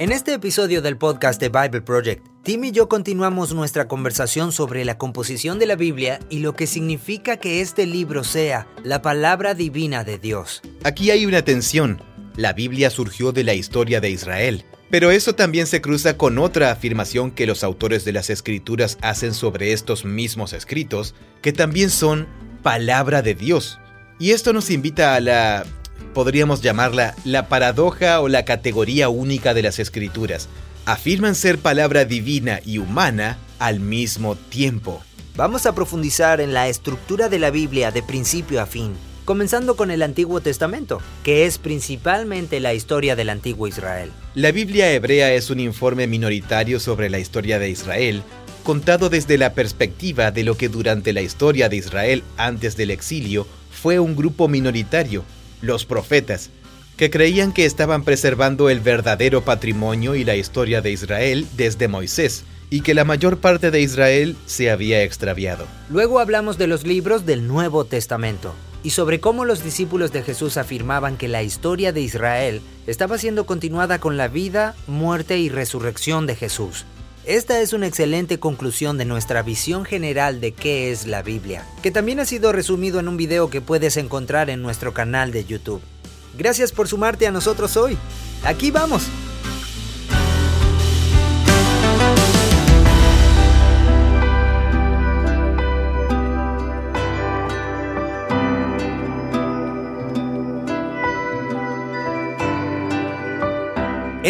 En este episodio del podcast de Bible Project, Tim y yo continuamos nuestra conversación sobre la composición de la Biblia y lo que significa que este libro sea la palabra divina de Dios. Aquí hay una tensión. La Biblia surgió de la historia de Israel, pero eso también se cruza con otra afirmación que los autores de las escrituras hacen sobre estos mismos escritos, que también son palabra de Dios. Y esto nos invita a la podríamos llamarla la paradoja o la categoría única de las escrituras. Afirman ser palabra divina y humana al mismo tiempo. Vamos a profundizar en la estructura de la Biblia de principio a fin, comenzando con el Antiguo Testamento, que es principalmente la historia del antiguo Israel. La Biblia hebrea es un informe minoritario sobre la historia de Israel, contado desde la perspectiva de lo que durante la historia de Israel antes del exilio fue un grupo minoritario los profetas, que creían que estaban preservando el verdadero patrimonio y la historia de Israel desde Moisés, y que la mayor parte de Israel se había extraviado. Luego hablamos de los libros del Nuevo Testamento y sobre cómo los discípulos de Jesús afirmaban que la historia de Israel estaba siendo continuada con la vida, muerte y resurrección de Jesús. Esta es una excelente conclusión de nuestra visión general de qué es la Biblia, que también ha sido resumido en un video que puedes encontrar en nuestro canal de YouTube. Gracias por sumarte a nosotros hoy. Aquí vamos.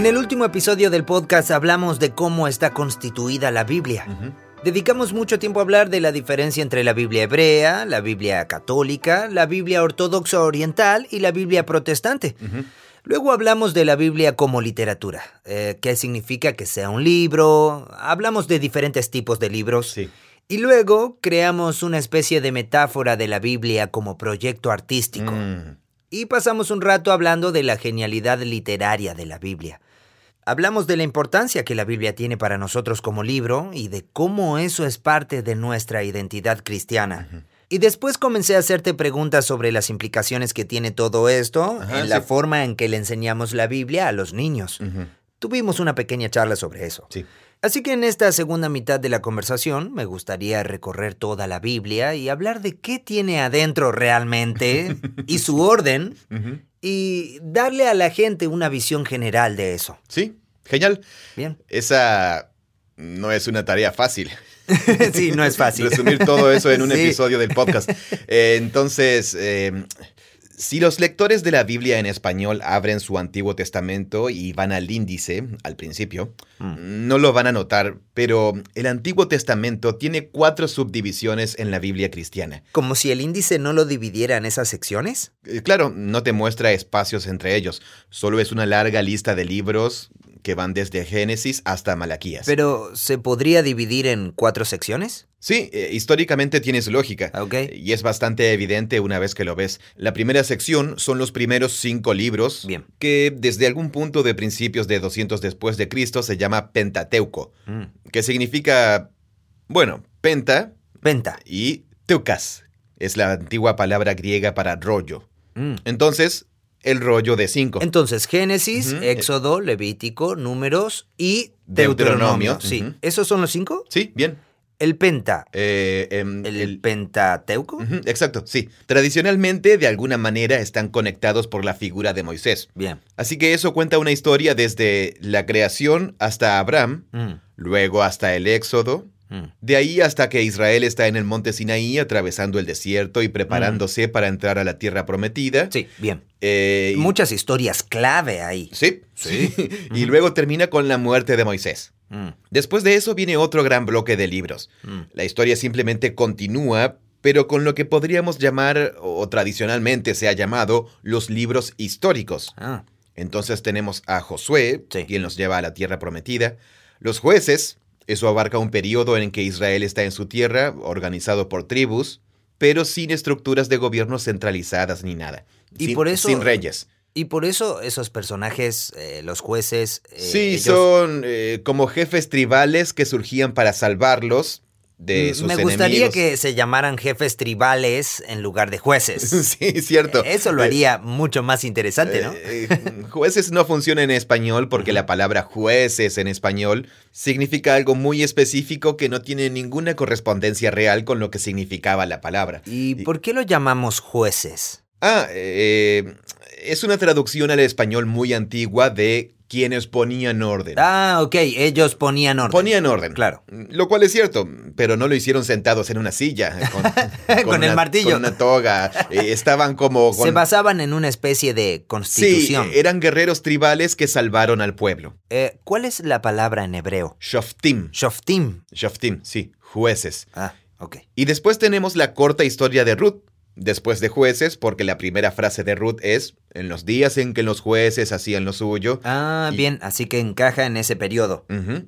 En el último episodio del podcast hablamos de cómo está constituida la Biblia. Dedicamos mucho tiempo a hablar de la diferencia entre la Biblia hebrea, la Biblia católica, la Biblia ortodoxa oriental y la Biblia protestante. Luego hablamos de la Biblia como literatura, eh, qué significa que sea un libro, hablamos de diferentes tipos de libros. Y luego creamos una especie de metáfora de la Biblia como proyecto artístico. Mm. Y pasamos un rato hablando de la genialidad literaria de la Biblia. Hablamos de la importancia que la Biblia tiene para nosotros como libro y de cómo eso es parte de nuestra identidad cristiana. Y después comencé a hacerte preguntas sobre las implicaciones que tiene todo esto en la forma en que le enseñamos la Biblia a los niños. Tuvimos una pequeña charla sobre eso. Así que en esta segunda mitad de la conversación me gustaría recorrer toda la Biblia y hablar de qué tiene adentro realmente y su orden y darle a la gente una visión general de eso. Sí, Genial. Bien. Esa no es una tarea fácil. sí, no es fácil. Resumir todo eso en un episodio del podcast. Eh, entonces, eh, si los lectores de la Biblia en español abren su Antiguo Testamento y van al índice, al principio, mm. no lo van a notar, pero el Antiguo Testamento tiene cuatro subdivisiones en la Biblia cristiana. ¿Como si el índice no lo dividiera en esas secciones? Eh, claro, no te muestra espacios entre ellos, solo es una larga lista de libros que van desde Génesis hasta Malaquías. Pero, ¿se podría dividir en cuatro secciones? Sí, eh, históricamente tienes lógica. Ok. Y es bastante evidente una vez que lo ves. La primera sección son los primeros cinco libros. Bien. Que desde algún punto de principios de 200 después de Cristo se llama Pentateuco. Mm. Que significa, bueno, penta. Penta. Y teucas. Es la antigua palabra griega para rollo. Mm. Entonces, el rollo de cinco. Entonces, Génesis, Éxodo, Levítico, Números y Deuteronomio. Sí. ¿Esos son los cinco? Sí, bien. El penta. Eh, em, el, pentateuco. exacto, sí. Tradicionalmente, de alguna manera, están conectados por la figura de Moisés. Bien. Así que eso cuenta una historia desde la creación hasta Abraham, mm. luego hasta el Éxodo. De ahí hasta que Israel está en el monte Sinaí atravesando el desierto y preparándose mm. para entrar a la tierra prometida. Sí, bien. Eh, Muchas historias clave ahí. Sí, sí. y luego termina con la muerte de Moisés. Mm. Después de eso viene otro gran bloque de libros. La historia simplemente continúa, pero con lo que podríamos llamar, o tradicionalmente se ha llamado, los libros históricos. Ah. Entonces tenemos a Josué, quien nos lleva a la tierra prometida, los jueces, eso abarca un periodo en que Israel está en su tierra, organizado por tribus, pero sin estructuras de gobierno centralizadas ni nada. Y sin, por eso, sin reyes. Y por eso esos personajes, eh, los jueces... Eh, sí, son eh, como jefes tribales que surgían para salvarlos, de sus Me gustaría enemigos. que se llamaran jefes tribales en lugar de jueces. Sí, cierto. Eso lo Eh, haría mucho más interesante, ¿no? Eh, eh, jueces no funciona en español porque la palabra jueces en español significa algo muy específico que no tiene ninguna correspondencia real con lo que significaba la palabra. ¿Y por qué lo llamamos jueces? Ah, eh, es una traducción al español muy antigua de quienes ponían orden. Ah, ok, ellos ponían orden. Ponían orden. Claro. Lo cual es cierto, pero no lo hicieron sentados en una silla. Con, Con el una- martillo. Con una toga. Eh, estaban como... con- Se basaban en una especie de Sí, constitución. eran guerreros tribales que salvaron al pueblo. Eh, ¿Cuál es la palabra en hebreo? Shoftim. Shoftim. Shoftim, sí, jueces. Ah, ok. Y después tenemos la corta historia de Ruth, después de jueces, porque la primera frase de Ruth es, en los días en que los jueces hacían lo suyo. Ah, Y- bien, así que encaja en ese periodo.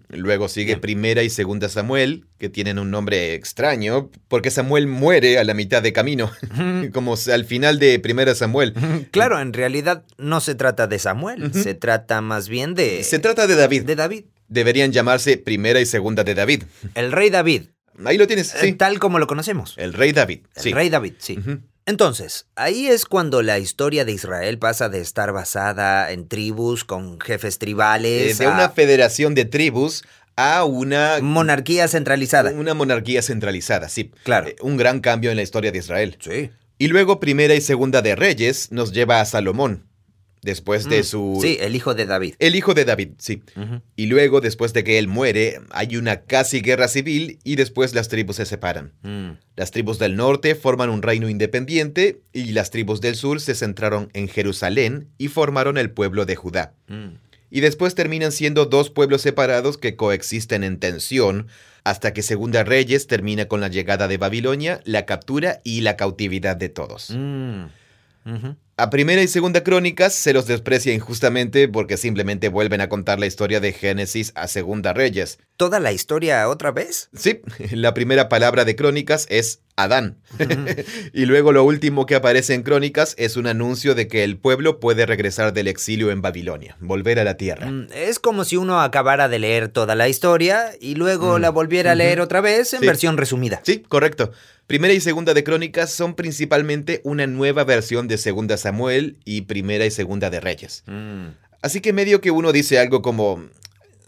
Luego sigue Bien. primera y segunda Samuel, que tienen un nombre extraño, porque Samuel muere a la mitad de camino, como al final de primera Samuel. Claro, en realidad no se trata de Samuel, se trata más bien de... Se trata de David. de David. Deberían llamarse primera y segunda de David. El rey David, Ahí lo tienes, eh, sí. tal como lo conocemos. El rey David, El sí. rey David, sí. Entonces, ahí es cuando la historia de Israel pasa de estar basada en tribus con jefes Eh, tribales de a una federación de tribus a una monarquía centralizada. Una monarquía centralizada, sí. Claro. Eh, Un gran cambio en la historia de Israel. Sí. Y luego Primera y Segunda de Reyes nos lleva a Salomón, después de Mm, su... Sí, el hijo de David. El hijo de David, sí. Y luego, después de que él muere, hay una casi guerra civil y después las tribus se separan. Mm. Las tribus del norte forman un reino independiente y las tribus del sur se centraron en Jerusalén y formaron el pueblo de Judá. Mm. Y después terminan siendo dos pueblos separados que coexisten en tensión hasta que Segunda Reyes termina con la llegada de Babilonia, la captura y la cautividad de todos. A Primera y Segunda Crónicas se los desprecia injustamente porque simplemente vuelven a contar la historia de Génesis a Segunda Reyes. ¿Toda la historia otra vez? Sí, la primera palabra de Crónicas es Adán. y luego lo último que aparece en Crónicas es un anuncio de que el pueblo puede regresar del exilio en Babilonia, volver a la tierra. Mm, Es como si uno acabara de leer toda la historia y luego Mm. la volviera a leer otra vez en Sí. versión resumida. Sí, correcto. Primera y segunda de Crónicas son principalmente una nueva versión de Segunda Samuel y Primera y Segunda de Reyes. Mm. Así que medio que uno dice algo como,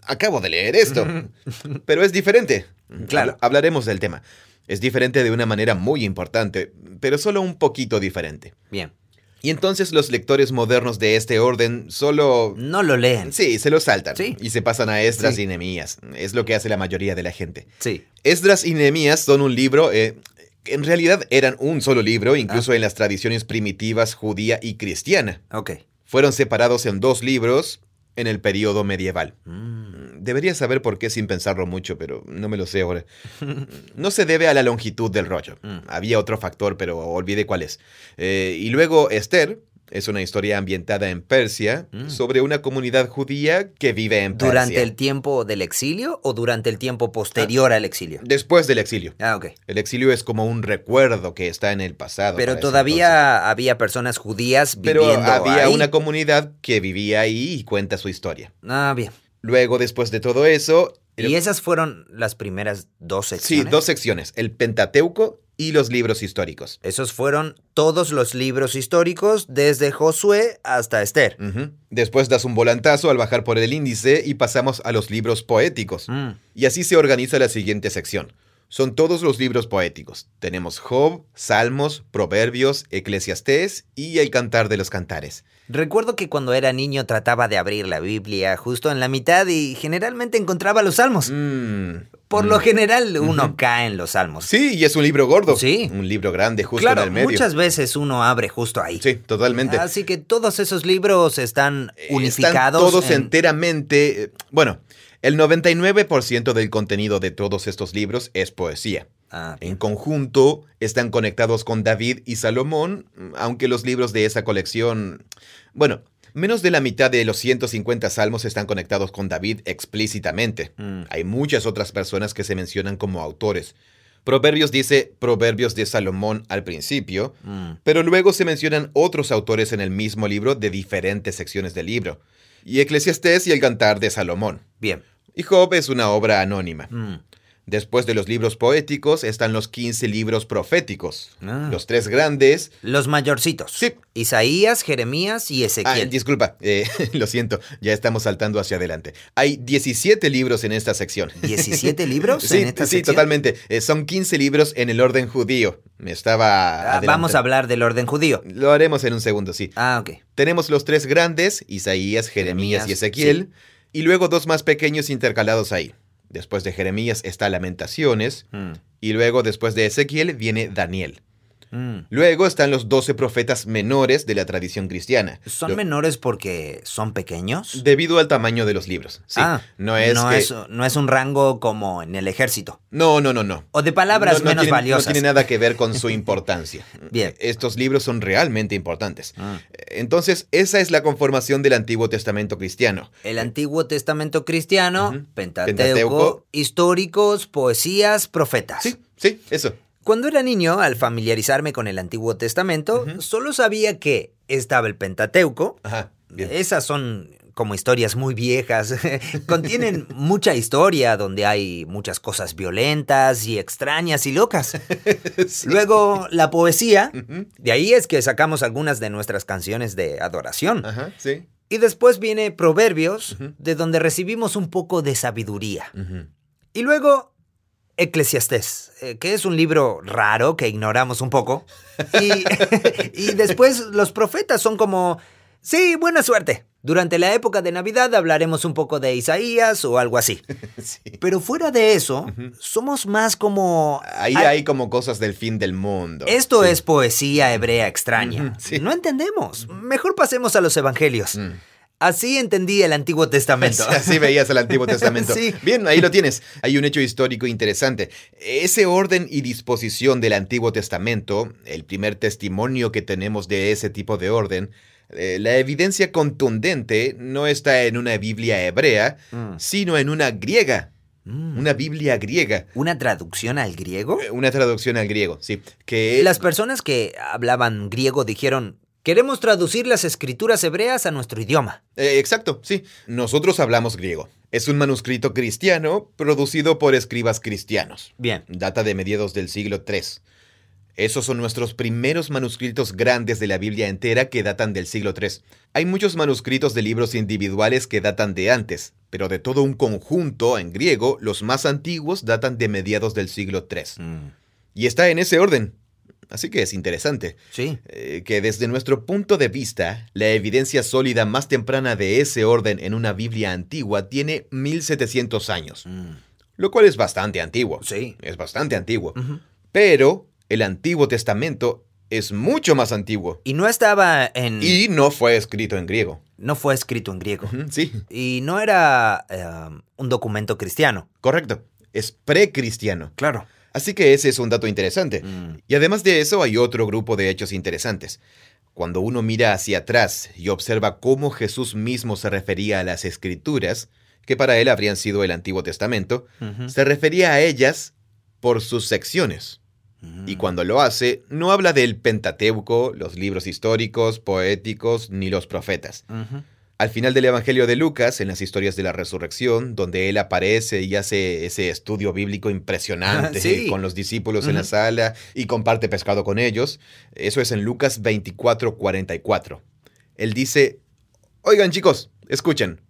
acabo de leer esto, pero es diferente. Claro. Habla- Hablaremos del tema. Es diferente de una manera muy importante, pero solo un poquito diferente. Bien. Y entonces los lectores modernos de este orden solo... No lo leen. Sí, se lo saltan. Sí. Y se pasan a Esdras Sí. y Nehemías. Es lo que hace la mayoría de la gente. Sí. Esdras y Nehemías son un libro, eh, en realidad eran un solo libro, incluso Ah. en las tradiciones primitivas judía y cristiana. Ok. Fueron separados en dos libros en el periodo medieval. Mm. Debería saber por qué sin pensarlo mucho, pero no me lo sé ahora. No se debe a la longitud del rollo. Mm. Había otro factor, pero olvidé cuál es. Eh, y luego Esther es una historia ambientada en Persia Mm. sobre una comunidad judía que vive en Persia. ¿Durante el tiempo del exilio o durante el tiempo posterior al exilio? Después del exilio. Ah, ok. El exilio es como un recuerdo que está en el pasado. Pero todavía había personas judías entonces. Pero viviendo había ahí. una comunidad que vivía ahí y cuenta su historia. Ah, bien. Luego, después de todo eso... ¿Y esas fueron las primeras dos Sí, secciones? dos secciones, el Pentateuco y los libros históricos. Esos fueron todos los libros históricos desde Josué hasta Esther. Después das un volantazo al bajar por el índice y pasamos a los libros poéticos. Mm. Y así se organiza la siguiente sección. Son todos los libros poéticos. Tenemos Job, Salmos, Proverbios, Eclesiastés y el Cantar de los Cantares. Recuerdo que cuando era niño trataba de abrir la Biblia justo en la mitad y generalmente encontraba los salmos. Mm. Por lo general uno cae en los salmos. Sí, y es un libro gordo. Sí. Un libro grande justo claro, en el medio. muchas veces uno abre justo ahí. Sí, totalmente. Así que todos esos libros están Eh, unificados. Están todos en- enteramente... eh, Bueno, el 99% del contenido de todos estos libros es poesía. Ah, En conjunto están conectados con David y Salomón, aunque los libros de esa colección... Bueno, menos de la mitad de los 150 salmos están conectados con David explícitamente. Mm. Hay muchas otras personas que se mencionan como autores. Proverbios dice Proverbios de Salomón al principio, mm. pero luego se mencionan otros autores en el mismo libro de diferentes secciones del libro. Y Eclesiastés y el Cantar de Salomón. Bien. Y Job es una obra anónima. Mm. Después de los libros poéticos están los 15 libros proféticos. Ah. Los tres grandes. Los mayorcitos. Sí. Isaías, Jeremías y Ah, Ezequiel. disculpa, eh, lo siento, ya estamos saltando hacia adelante. Hay 17 libros en esta sección. ¿17 libros Sí, en esta sí, sección? totalmente. Eh, son 15 libros en el orden judío. Me estaba. Ah, vamos a hablar del orden judío. Lo haremos en un segundo, sí. Ah, ok. Tenemos los tres grandes, Isaías, Jeremías, y Ezequiel, y luego dos más pequeños intercalados ahí. Después de Jeremías está Lamentaciones, Mm, y luego después de Ezequiel viene Daniel. Mm. Luego están los doce profetas menores de la tradición cristiana. ¿Son Lo- menores porque son pequeños? Debido al tamaño de los libros. Sí, ah, no es no, que- es, no es un rango como en el ejército. No, no, no, no. O de palabras No- no menos tiene- valiosas. No tiene nada que ver con su importancia. Bien. Estos libros son realmente importantes. Ah. Entonces, esa es la conformación del Antiguo Testamento cristiano. El Antiguo Testamento cristiano. Pentateuco, Pentateuco. históricos, poesías, profetas. Sí, sí, eso. Cuando era niño, al familiarizarme con el Antiguo Testamento, solo sabía que estaba el Pentateuco. Ajá. Esas son como historias muy viejas. Contienen mucha historia donde hay muchas cosas violentas y extrañas y locas. Sí. Luego, la poesía. De ahí es que sacamos algunas de nuestras canciones de adoración. Ajá, sí. Y después viene Proverbios, de donde recibimos un poco de sabiduría. Y luego Eclesiastés, eh, que es un libro raro que ignoramos un poco. Y, y después los profetas son como, sí, buena suerte. Durante la época de Navidad hablaremos un poco de Isaías o algo así. Sí. Pero fuera de eso, somos más como... Ahí Ah, hay como cosas del fin del mundo. Esto Sí. es poesía hebrea extraña. Sí. No entendemos. Mejor pasemos a los evangelios. Mm. Así entendí el Antiguo Testamento. Así veías el Antiguo Testamento. Sí. Bien, ahí lo tienes. Hay un hecho histórico interesante. Ese orden y disposición del Antiguo Testamento, el primer testimonio que tenemos de ese tipo de orden, eh, la evidencia contundente no está en una Biblia hebrea, Mm. sino en una griega, Mm. una Biblia griega. ¿Una traducción al griego? Eh, Una traducción al griego, sí. Que Las personas que hablaban griego dijeron, queremos traducir las escrituras hebreas a nuestro idioma. Eh, exacto, sí. Nosotros hablamos griego. Es un manuscrito cristiano producido por escribas cristianos. Bien. Data de mediados del siglo III. Esos son nuestros primeros manuscritos grandes de la Biblia entera que datan del siglo III. Hay muchos manuscritos de libros individuales que datan de antes, pero de todo un conjunto en griego, los más antiguos datan de mediados del siglo III. Y está en ese orden. Así que es interesante Sí. eh, que desde nuestro punto de vista, la evidencia sólida más temprana de ese orden en una Biblia antigua tiene 1700 años, lo cual es bastante antiguo. Sí. Es bastante antiguo. Pero el Antiguo Testamento es mucho más antiguo Y no estaba en... y no fue escrito en griego. No fue escrito en griego. Sí, Y no era eh, un documento cristiano. correcto. Es precristiano. Claro. Así que ese es un dato interesante. Mm. Y además de eso hay otro grupo de hechos interesantes. Cuando uno mira hacia atrás y observa cómo Jesús mismo se refería a las escrituras, que para él habrían sido el Antiguo Testamento, se refería a ellas por sus secciones. Y Mm. cuando lo hace, no habla del Pentateuco, los libros históricos, poéticos, ni los profetas. Al final del Evangelio de Lucas, en las historias de la resurrección, donde él aparece y hace ese estudio bíblico impresionante Sí. con los discípulos en la sala y comparte pescado con ellos, eso es en Lucas 24, 44. Él dice, oigan chicos, escuchen,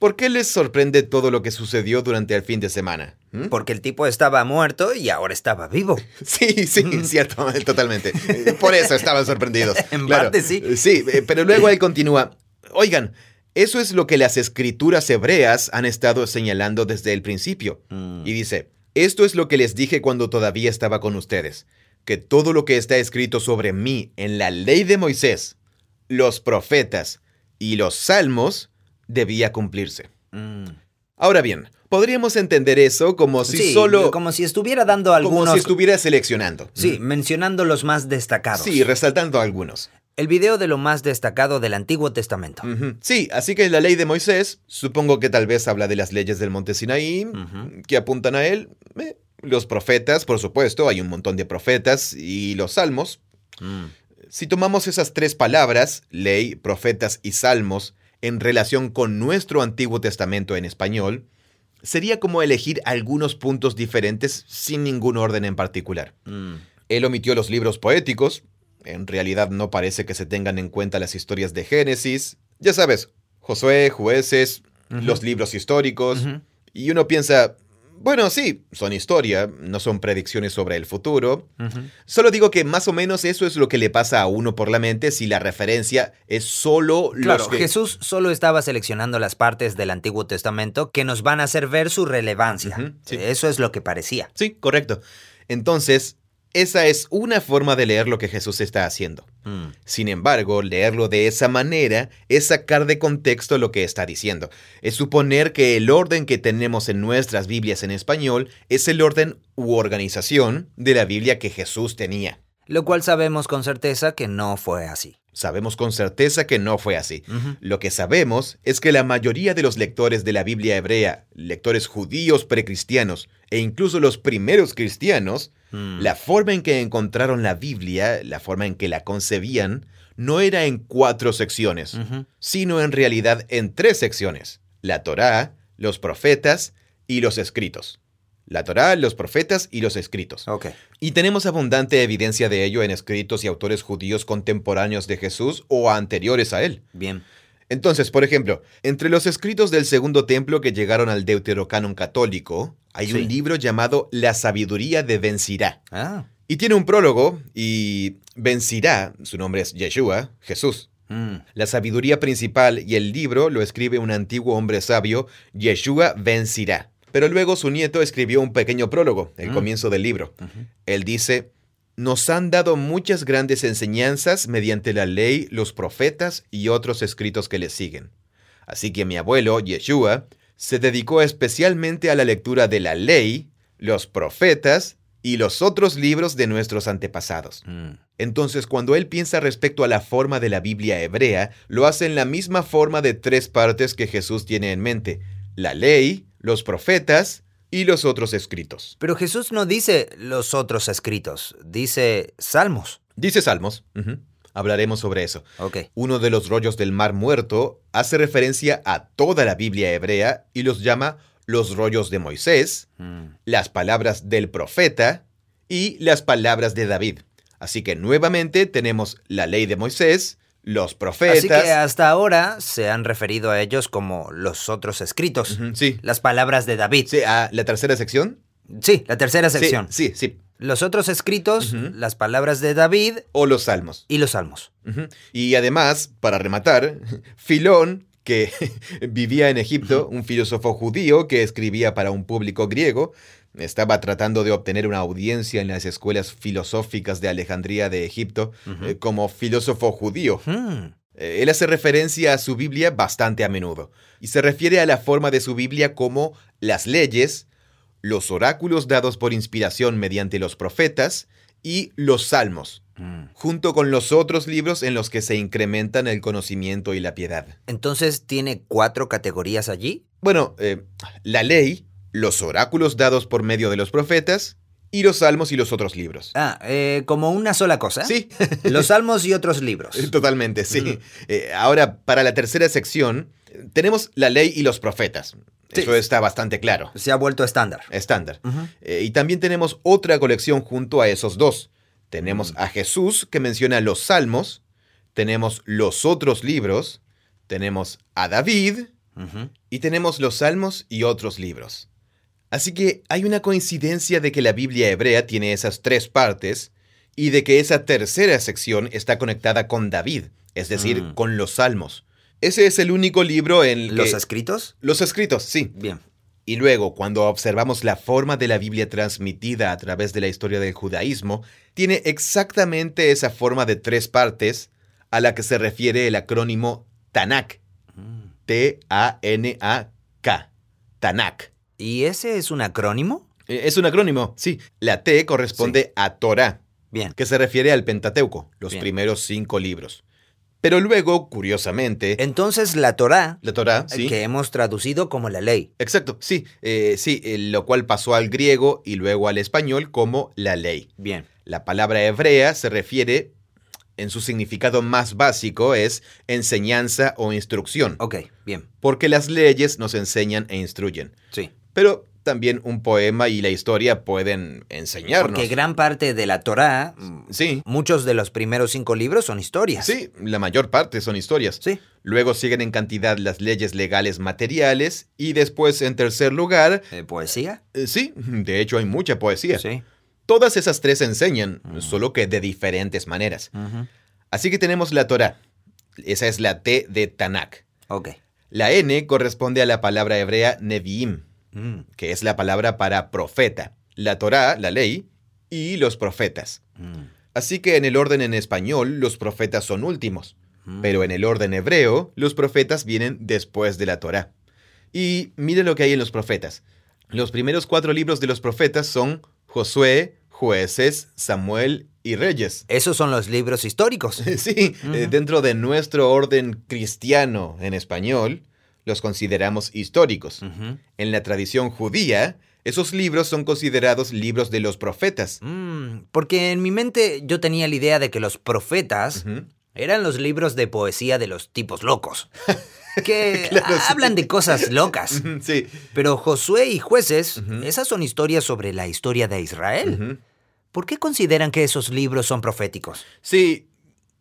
¿por qué les sorprende todo lo que sucedió durante el fin de semana? ¿Mm? Porque el tipo estaba muerto y ahora estaba vivo. Sí, sí, cierto, totalmente. Por eso estaban sorprendidos. En Claro. parte, sí. Sí, eh, pero luego él continúa. Oigan, eso es lo que las escrituras hebreas han estado señalando desde el principio. Mm. Y dice, esto es lo que les dije cuando todavía estaba con ustedes, que todo lo que está escrito sobre mí en la ley de Moisés, los profetas y los salmos debía cumplirse. Mm. Ahora bien, podríamos entender eso como si Sí, solo... Como si estuviera dando como algunos... si estuviera seleccionando. Sí, mencionando los más destacados. Sí, resaltando algunos. El video de lo más destacado del Antiguo Testamento. Sí, así que la ley de Moisés, supongo que tal vez habla de las leyes del monte Sinaí, que apuntan a él. Eh, Los profetas, por supuesto, hay un montón de profetas, y los salmos. Mm. Si tomamos esas tres palabras, ley, profetas y salmos, en relación con nuestro Antiguo Testamento en español, sería como elegir algunos puntos diferentes sin ningún orden en particular. Mm. Él omitió los libros poéticos. En realidad no parece que se tengan en cuenta las historias de Génesis. Ya sabes, Josué, jueces, los libros históricos. Y uno piensa, bueno, sí, son historia, no son predicciones sobre el futuro. Solo digo que más o menos eso es lo que le pasa a uno por la mente si la referencia es solo Claro, los que... Jesús solo estaba seleccionando las partes del Antiguo Testamento que nos van a hacer ver su relevancia. Sí. Eso es lo que parecía. Sí, correcto. Entonces, esa es una forma de leer lo que Jesús está haciendo. Mm. Sin embargo, leerlo de esa manera es sacar de contexto lo que está diciendo. Es suponer que el orden que tenemos en nuestras Biblias en español es el orden u organización de la Biblia que Jesús tenía. Lo cual sabemos con certeza que no fue así. Sabemos con certeza que no fue así. Lo que sabemos es que la mayoría de los lectores de la Biblia hebrea, lectores judíos precristianos e incluso los primeros cristianos, Mm. la forma en que encontraron la Biblia, la forma en que la concebían, no era en cuatro secciones, sino en realidad en tres secciones. La Torá, los profetas y los escritos. La Torá, los profetas y los escritos. Ok. Y tenemos abundante evidencia de ello en escritos y autores judíos contemporáneos de Jesús o anteriores a él. Bien. Entonces, por ejemplo, entre los escritos del Segundo Templo que llegaron al Deuterocanon católico, hay Sí. un libro llamado La sabiduría de Ben Sirá. Ah. Y tiene un prólogo, y Ben Sirá, su nombre es Yeshua, Jesús. Mm. La sabiduría principal y el libro lo escribe un antiguo hombre sabio, Yeshua Ben Sirá. Pero luego su nieto escribió un pequeño prólogo, el Mm. comienzo del libro. Él dice, nos han dado muchas grandes enseñanzas mediante la ley, los profetas y otros escritos que le siguen. Así que mi abuelo, Yeshua, se dedicó especialmente a la lectura de la ley, los profetas y los otros libros de nuestros antepasados. Mm. Entonces, cuando él piensa respecto a la forma de la Biblia hebrea, lo hace en la misma forma de tres partes que Jesús tiene en mente. La ley, los profetas y los otros escritos. Pero Jesús no dice los otros escritos, dice salmos. Dice Salmos. Hablaremos sobre eso. Uno de los rollos del Mar Muerto hace referencia a toda la Biblia hebrea y los llama los rollos de Moisés, Mm. las palabras del profeta y las palabras de David. Así que nuevamente tenemos la ley de Moisés, los profetas. Así que hasta ahora se han referido a ellos como los otros escritos, sí. las palabras de David. Sí, ah, la tercera sección. Sí, la tercera sección. Sí, sí. Los otros escritos, las palabras de David O los salmos. y los salmos. Y además, para rematar, Filón, que vivía en Egipto, un filósofo judío que escribía para un público griego, estaba tratando de obtener una audiencia en las escuelas filosóficas de Alejandría de Egipto eh, como filósofo judío. Eh, Él hace referencia a su Biblia bastante a menudo y se refiere a la forma de su Biblia como las leyes, los oráculos dados por inspiración mediante los profetas y los salmos. Junto con los otros libros en los que se incrementan el conocimiento y la piedad. Entonces tiene cuatro categorías allí. Bueno, eh, la ley, los oráculos dados por medio de los profetas y los salmos y los otros libros. Ah, eh, como una sola cosa. Sí, Los salmos y otros libros. totalmente, sí. Ujú. Eh, ahora, para la tercera sección, tenemos la ley y los profetas. Sí. Eso está bastante claro. Se ha vuelto estándar. Estándar. Eh, y también tenemos otra colección junto a esos dos. Tenemos a Jesús que menciona los salmos, tenemos los otros libros, tenemos a David y tenemos los salmos y otros libros. Así que hay una coincidencia de que la Biblia hebrea tiene esas tres partes y de que esa tercera sección está conectada con David, es decir, Mm. con los salmos. Ese es el único libro en el ¿Los que- escritos? los escritos, sí. Bien. Y luego, cuando observamos la forma de la Biblia transmitida a través de la historia del judaísmo, tiene exactamente esa forma de tres partes a la que se refiere el acrónimo Tanakh. Mm. T-A-N-A-K. Tanakh. ¿Y ese es un acrónimo? Eh, Es un acrónimo, sí. La T corresponde a Torah, Bien. que se refiere al Pentateuco, los Bien. primeros cinco libros. Pero luego, curiosamente, Entonces la Torá, la Torah, sí. que hemos traducido como la ley. Exacto, sí, eh, sí, eh, lo cual pasó al griego y luego al español como la ley. Bien. La palabra hebrea se refiere, en su significado más básico, es enseñanza o instrucción, Ok, bien. porque las leyes nos enseñan e instruyen. Sí. pero también un poema y la historia pueden enseñarnos. Porque gran parte de la Torá, sí. muchos de los primeros cinco libros son historias. Sí, la mayor parte son historias. Sí. Luego siguen en cantidad las leyes legales materiales y después, en tercer lugar... ¿Eh, ¿Poesía? Eh, sí, de hecho hay mucha poesía. Sí. Todas esas tres enseñan, solo que de diferentes maneras. Así que tenemos la Torá. Esa es la T de Tanakh. La N corresponde a la palabra hebrea Nevi'im Mm. que es la palabra para profeta, la Torá, la ley, y los profetas. Mm. Así que en el orden en español, los profetas son últimos, mm. pero en el orden hebreo, los profetas vienen después de la Torá. Y mire lo que hay en los profetas. Los primeros cuatro libros de los profetas son Josué, Jueces, Samuel y Reyes. Esos son los libros históricos. sí, eh, dentro de nuestro orden cristiano en español, los consideramos históricos. En la tradición judía, esos libros son considerados libros de los profetas. Mm, porque en mi mente yo tenía la idea de que los profetas eran los libros de poesía de los tipos locos. Que hablan de cosas locas. sí. Pero Josué y jueces, esas son historias sobre la historia de Israel. ¿Por qué consideran que esos libros son proféticos? Sí,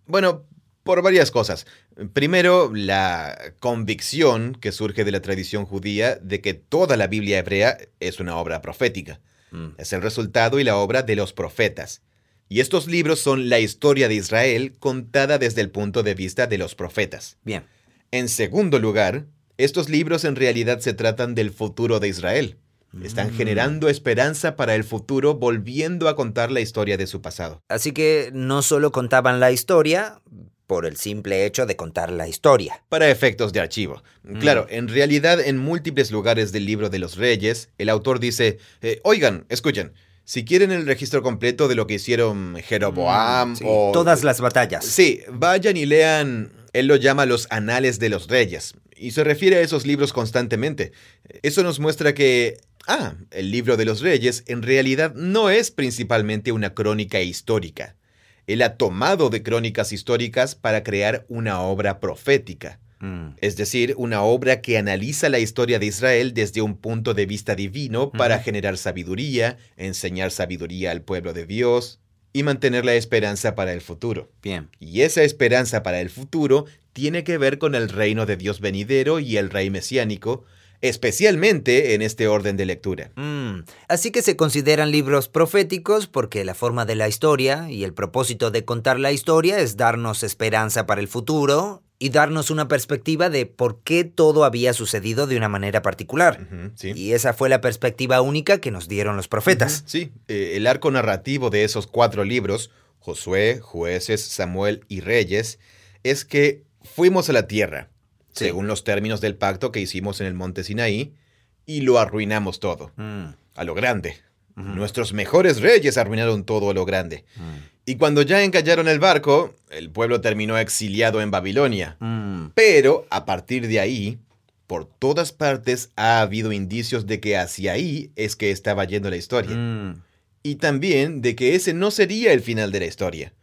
bueno, por varias cosas. Primero, la convicción que surge de la tradición judía de que toda la Biblia hebrea es una obra profética. Mm. Es el resultado y la obra de los profetas. Y estos libros son la historia de Israel contada desde el punto de vista de los profetas. Bien. En segundo lugar, estos libros en realidad se tratan del futuro de Israel. Están mm. generando esperanza para el futuro volviendo a contar la historia de su pasado. Así que no solo contaban la historia, por el simple hecho de contar la historia. Para efectos de archivo. Mm. Claro, en realidad en múltiples lugares del libro de los reyes, el autor dice, eh, oigan, escuchen, si quieren el registro completo de lo que hicieron Jeroboam mm, o... Todas las batallas. Sí, vayan y lean, él lo llama los anales de los reyes, y se refiere a esos libros constantemente. Eso nos muestra que Ah, el libro de los reyes en realidad no es principalmente una crónica histórica. Él ha tomado de crónicas históricas para crear una obra profética. Mm. Es decir, una obra que analiza la historia de Israel desde un punto de vista divino para generar sabiduría, enseñar sabiduría al pueblo de Dios y mantener la esperanza para el futuro. Bien. Y esa esperanza para el futuro tiene que ver con el reino de Dios venidero y el rey mesiánico, especialmente en este orden de lectura. Mm, así que se consideran libros proféticos porque la forma de la historia y el propósito de contar la historia es darnos esperanza para el futuro y darnos una perspectiva de por qué todo había sucedido de una manera particular. Y esa fue la perspectiva única que nos dieron los profetas. Sí, eh, el arco narrativo de esos cuatro libros, Josué, Jueces, Samuel y Reyes, es que fuimos a la tierra según los términos del pacto que hicimos en el monte Sinaí, y lo arruinamos todo, mm. a lo grande. Nuestros mejores reyes arruinaron todo a lo grande. Mm. Y cuando ya encallaron el barco, el pueblo terminó exiliado en Babilonia. Mm. Pero, a partir de ahí, por todas partes ha habido indicios de que hacia ahí es que estaba yendo la historia. Y también de que ese no sería el final de la historia.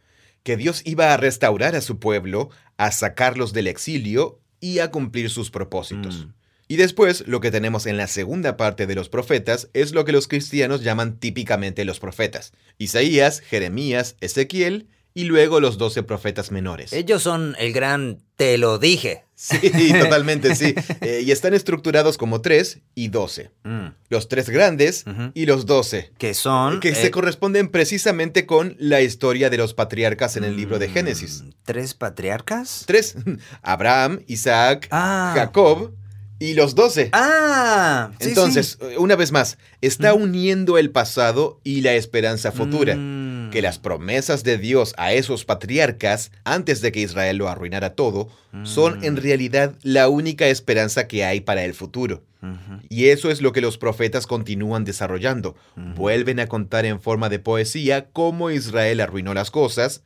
Que Dios iba a restaurar a su pueblo, a sacarlos del exilio y a cumplir sus propósitos. Mm. Y después, lo que tenemos en la segunda parte de los profetas es lo que los cristianos llaman típicamente los profetas. Isaías, Jeremías, Ezequiel y luego los doce profetas menores. Ellos son el gran te lo dije. Sí, totalmente, sí. Eh, y están estructurados como tres y doce. Mm. Los tres grandes y los doce. Que son... Que se eh, corresponden precisamente con la historia de los patriarcas en el libro de Génesis. Mm, ¿Tres patriarcas? Tres. Abraham, Isaac, ah. Jacob y los doce. Ah, Entonces, una vez más, está uniendo el pasado y la esperanza futura que las promesas de Dios a esos patriarcas, antes de que Israel lo arruinara todo, son en mm. realidad la única esperanza que hay para el futuro. Y eso es lo que los profetas continúan desarrollando. Vuelven a contar en forma de poesía cómo Israel arruinó las cosas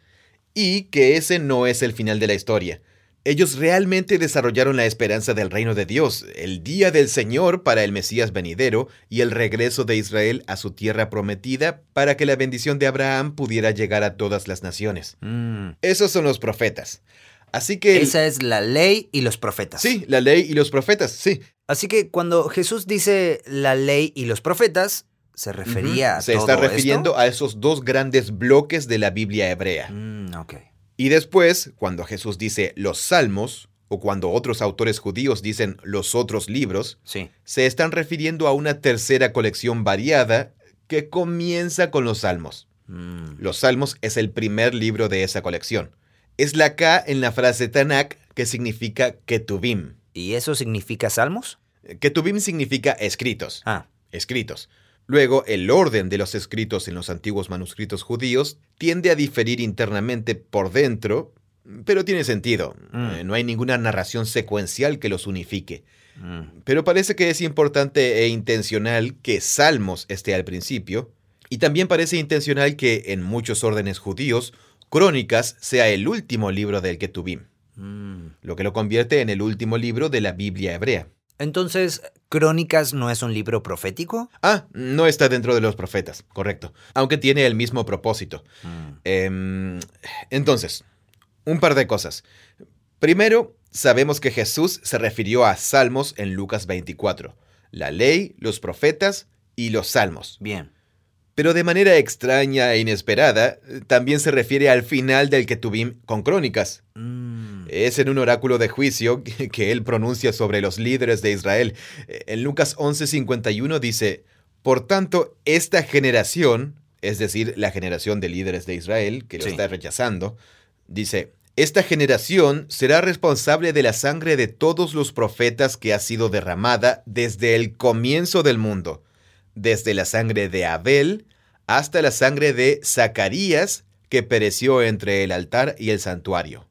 y que ese no es el final de la historia ellos realmente desarrollaron la esperanza del reino de Dios, el día del Señor para el Mesías venidero y el regreso de Israel a su tierra prometida para que la bendición de Abraham pudiera llegar a todas las naciones. Mm. Esos son los profetas. Así que... Esa es la ley y los profetas. Sí, la ley y los profetas, sí. Así que cuando Jesús dice la ley y los profetas, se refería a Se está refiriendo a esos dos grandes bloques de la Biblia hebrea. Mm, y después, cuando Jesús dice los salmos, o cuando otros autores judíos dicen los otros libros, se están refiriendo a una tercera colección variada que comienza con los salmos. Mm. Los salmos es el primer libro de esa colección. Es la K en la frase Tanakh que significa Ketuvim. ¿Y eso significa salmos? Ketuvim significa escritos. Ah. Escritos. Luego, el orden de los escritos en los antiguos manuscritos judíos tiende a diferir internamente por dentro, pero tiene sentido. Mm. Eh, no hay ninguna narración secuencial que los unifique. Mm. Pero parece que es importante e intencional que Salmos esté al principio, y también parece intencional que en muchos órdenes judíos, Crónicas sea el último libro del Ketubim, mm. lo que lo convierte en el último libro de la Biblia hebrea. Entonces, ¿Crónicas no es un libro profético? Ah, no está dentro de los profetas, correcto. Aunque tiene el mismo propósito. Mm. Em, entonces, un par de cosas. Primero, sabemos que Jesús se refirió a salmos en Lucas 24. La ley, los profetas y los salmos. Bien. Pero de manera extraña e inesperada, también se refiere al final del que tuvimos con crónicas. Mm. Es en un oráculo de juicio que él pronuncia sobre los líderes de Israel. En Lucas 11:51 dice, Por tanto, esta generación, es decir, la generación de líderes de Israel, que lo está rechazando, dice, esta generación será responsable de la sangre de todos los profetas que ha sido derramada desde el comienzo del mundo, desde la sangre de Abel hasta la sangre de Zacarías que pereció entre el altar y el santuario.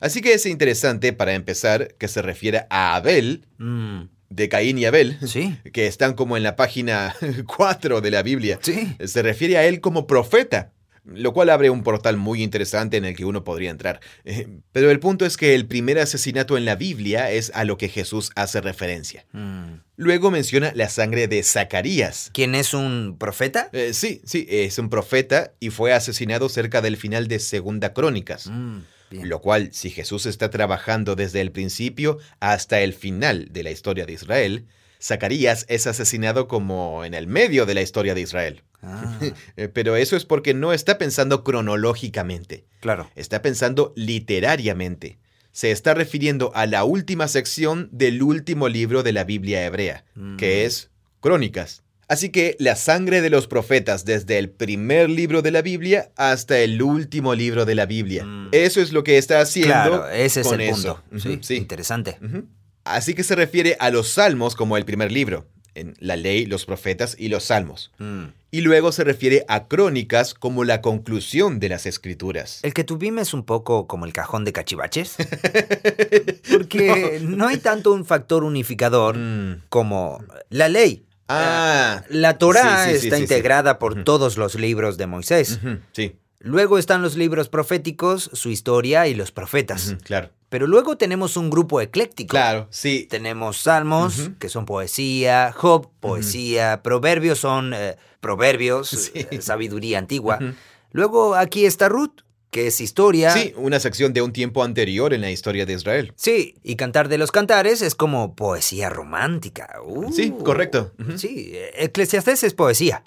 Así que es interesante, para empezar, que se refiere a Abel, mm. de Caín y Abel, que están como en la página 4 de la Biblia. Se refiere a él como profeta lo cual abre un portal muy interesante en el que uno podría entrar. Eh, pero el punto es que el primer asesinato en la Biblia es a lo que Jesús hace referencia. Mm. Luego menciona la sangre de Zacarías. ¿Quién es un profeta? Eh, sí, sí, es un profeta y fue asesinado cerca del final de Segunda Crónicas. Mm, lo cual, si Jesús está trabajando desde el principio hasta el final de la historia de Israel, Zacarías es asesinado como en el medio de la historia de Israel. Ah. Eh, pero eso es porque no está pensando cronológicamente. Claro. Está pensando literariamente. Se está refiriendo a la última sección del último libro de la Biblia hebrea, que mm. es Crónicas. Así que la sangre de los profetas desde el primer libro de la Biblia hasta el último libro de la Biblia. Mm. Eso es lo que está haciendo. Claro, ese es el punto. sí, Interesante. Así que se refiere a los salmos como el primer libro, en la ley, los profetas y los salmos. Mm. Y luego se refiere a crónicas como la conclusión de las escrituras. El que tuvimos es un poco como el cajón de cachivaches. Porque no. hay tanto un factor unificador mm. como la ley. Ah, la Torah está integrada por todos los libros de Moisés. Sí. Luego están los libros proféticos, su historia y los profetas. claro. Pero luego tenemos un grupo ecléctico. Claro, sí. Tenemos salmos, que son poesía, Job, poesía, proverbios son eh, proverbios, eh, sabiduría antigua. Luego aquí está Ruth, que es historia. Sí, una sección de un tiempo anterior en la historia de Israel. Sí, y Cantar de los Cantares es como poesía romántica. sí, uh, correcto. Sí, Eclesiastés es poesía.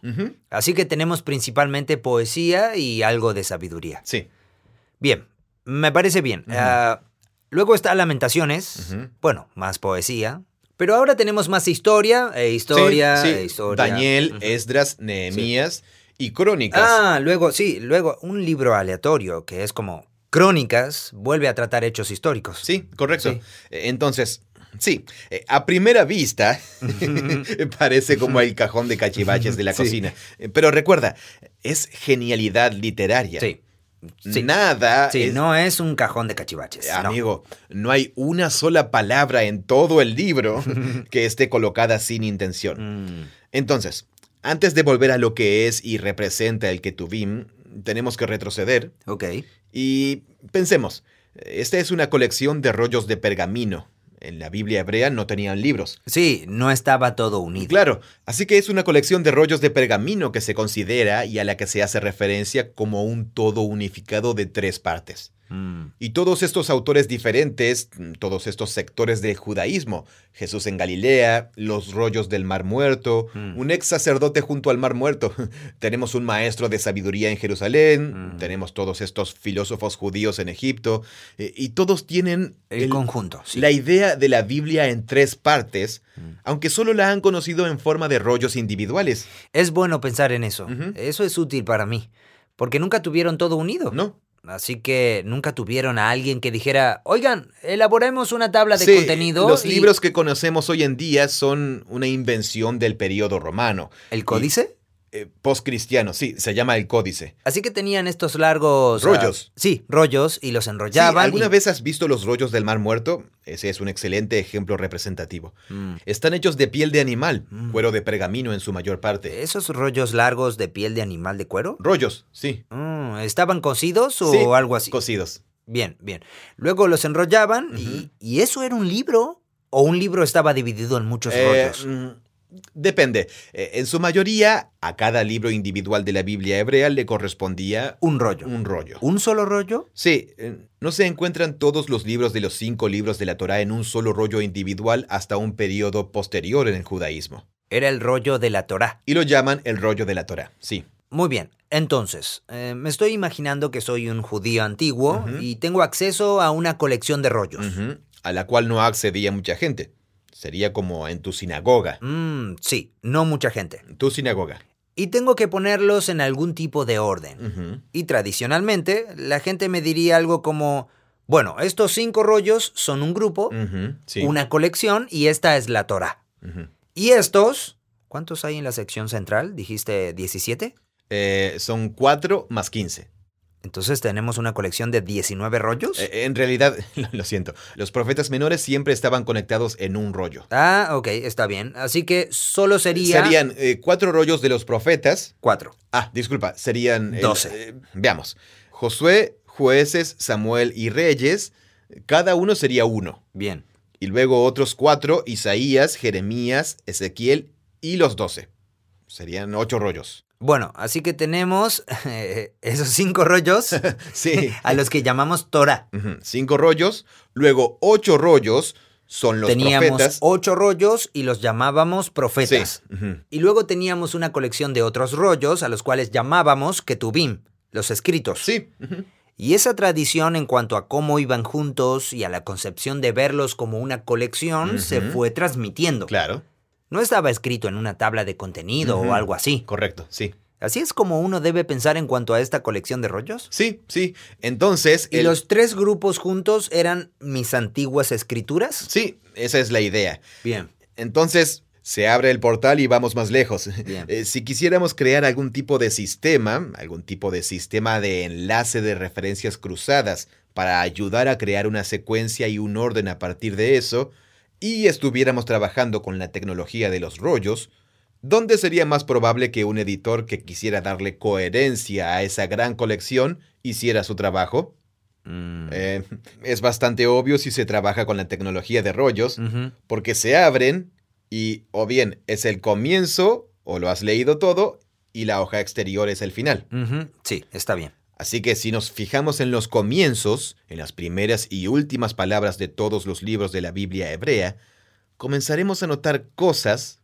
Así que tenemos principalmente poesía y algo de sabiduría. Sí. Bien, me parece bien. Ah, luego está Lamentaciones, bueno, más poesía. Pero ahora tenemos más historia, e historia, e historia. Daniel, Esdras, Nehemías y crónicas. Ah, luego, sí, luego un libro aleatorio que es como crónicas vuelve a tratar hechos históricos. Sí, correcto. Eh, entonces, sí, eh, a primera vista parece como el cajón de cachivaches de la cocina. Eh, pero recuerda, es genialidad literaria. Sí. Nada. Sí, no es un cajón de cachivaches. Amigo, no. hay una sola palabra en todo el libro que esté colocada sin intención. Mm. Entonces, antes de volver a lo que es y representa el Ketuvim, tenemos que retroceder. Ok. Y pensemos, esta es una colección de rollos de pergamino. En la Biblia hebrea no tenían libros. Sí, no estaba todo unido. Claro, así que es una colección de rollos de pergamino que se considera y a la que se hace referencia como un todo unificado de tres partes. Mm. Y todos estos autores diferentes, todos estos sectores del judaísmo, Jesús en Galilea, los rollos del Mar Muerto, mm. un ex sacerdote junto al Mar Muerto, tenemos un maestro de sabiduría en Jerusalén, mm. tenemos todos estos filósofos judíos en Egipto, eh, y todos tienen el, conjunto, la idea de la Biblia en tres partes, aunque solo la han conocido en forma de rollos individuales. Es bueno pensar en eso, eso es útil para mí, porque nunca tuvieron todo unido. No. Así que nunca tuvieron a alguien que dijera, oigan, elaboremos una tabla de contenido. Los libros que conocemos hoy en día son una invención del periodo romano. ¿El códice? Eh, postcristiano, sí, se llama el códice. Así que tenían estos largos... Ah, rollos. sí, rollos, y los enrollaban. ¿Alguna vez has visto los rollos del Mar Muerto? Ese es un excelente ejemplo representativo. Mm. Están hechos de piel de animal, mm. cuero de pergamino en su mayor parte. ¿Esos rollos largos de piel de animal de cuero? Rollos, sí. Mm, ¿Estaban cosidos o algo así? cosidos. Bien, bien. Luego los enrollaban y, eso era un libro? ¿O un libro estaba dividido en muchos eh, rollos? Depende. Eh, en su mayoría, a cada libro individual de la Biblia hebrea le correspondía un rollo. Un rollo. ¿Un solo rollo? Sí. Eh, no se encuentran todos los libros de los cinco libros de la Torá en un solo rollo individual hasta un periodo posterior en el judaísmo. Era el rollo de la Torá. Y lo llaman el rollo de la Torá, sí. Muy bien. Entonces, eh, me estoy imaginando que soy un judío antiguo y tengo acceso a una colección de rollos. A la cual no accedía mucha gente. Sería como en tu sinagoga. Mm, sí, no mucha gente. Tu sinagoga. Y tengo que ponerlos en algún tipo de orden. Y tradicionalmente, la gente me diría algo como, bueno, estos cinco rollos son un grupo, una colección, y esta es la Torah. Y estos, ¿cuántos hay en la sección central? ¿Dijiste 17? Eh, son cuatro más 15. Entonces tenemos una colección de 19 rollos. Eh, en realidad, lo siento, los profetas menores siempre estaban conectados en un rollo. Ah, ok, está bien. Así que solo sería... Serían eh, cuatro rollos de los profetas. Cuatro. Ah, disculpa, serían... Doce. Eh, veamos. Josué, jueces, Samuel y reyes, cada uno sería uno. Bien. Y luego otros cuatro, Isaías, Jeremías, Ezequiel y los doce. Serían ocho rollos. Bueno, así que tenemos eh, esos cinco rollos sí. a los que llamamos Torah. Cinco rollos, luego ocho rollos son los teníamos ocho rollos y los llamábamos profetas. Y luego teníamos una colección de otros rollos a los cuales llamábamos ketubim, los escritos. Sí. Y esa tradición en cuanto a cómo iban juntos y a la concepción de verlos como una colección se fue transmitiendo. Claro. No estaba escrito en una tabla de contenido o algo así. Correcto, sí. ¿Así es como uno debe pensar en cuanto a esta colección de rollos? Sí, sí. Entonces... ¿Y los tres grupos juntos eran mis antiguas escrituras? Sí, esa es la idea. Bien. Entonces, se abre el portal y vamos más lejos. Eh, si quisiéramos crear algún tipo de sistema, algún tipo de sistema de enlace de referencias cruzadas para ayudar a crear una secuencia y un orden a partir de eso, y estuviéramos trabajando con la tecnología de los rollos, ¿dónde sería más probable que un editor que quisiera darle coherencia a esa gran colección hiciera su trabajo? Mm. Eh, es bastante obvio si se trabaja con la tecnología de rollos, porque se abren y o bien es el comienzo o lo has leído todo y la hoja exterior es el final. Sí, está bien. Así que si nos fijamos en los comienzos, en las primeras y últimas palabras de todos los libros de la Biblia hebrea, comenzaremos a notar cosas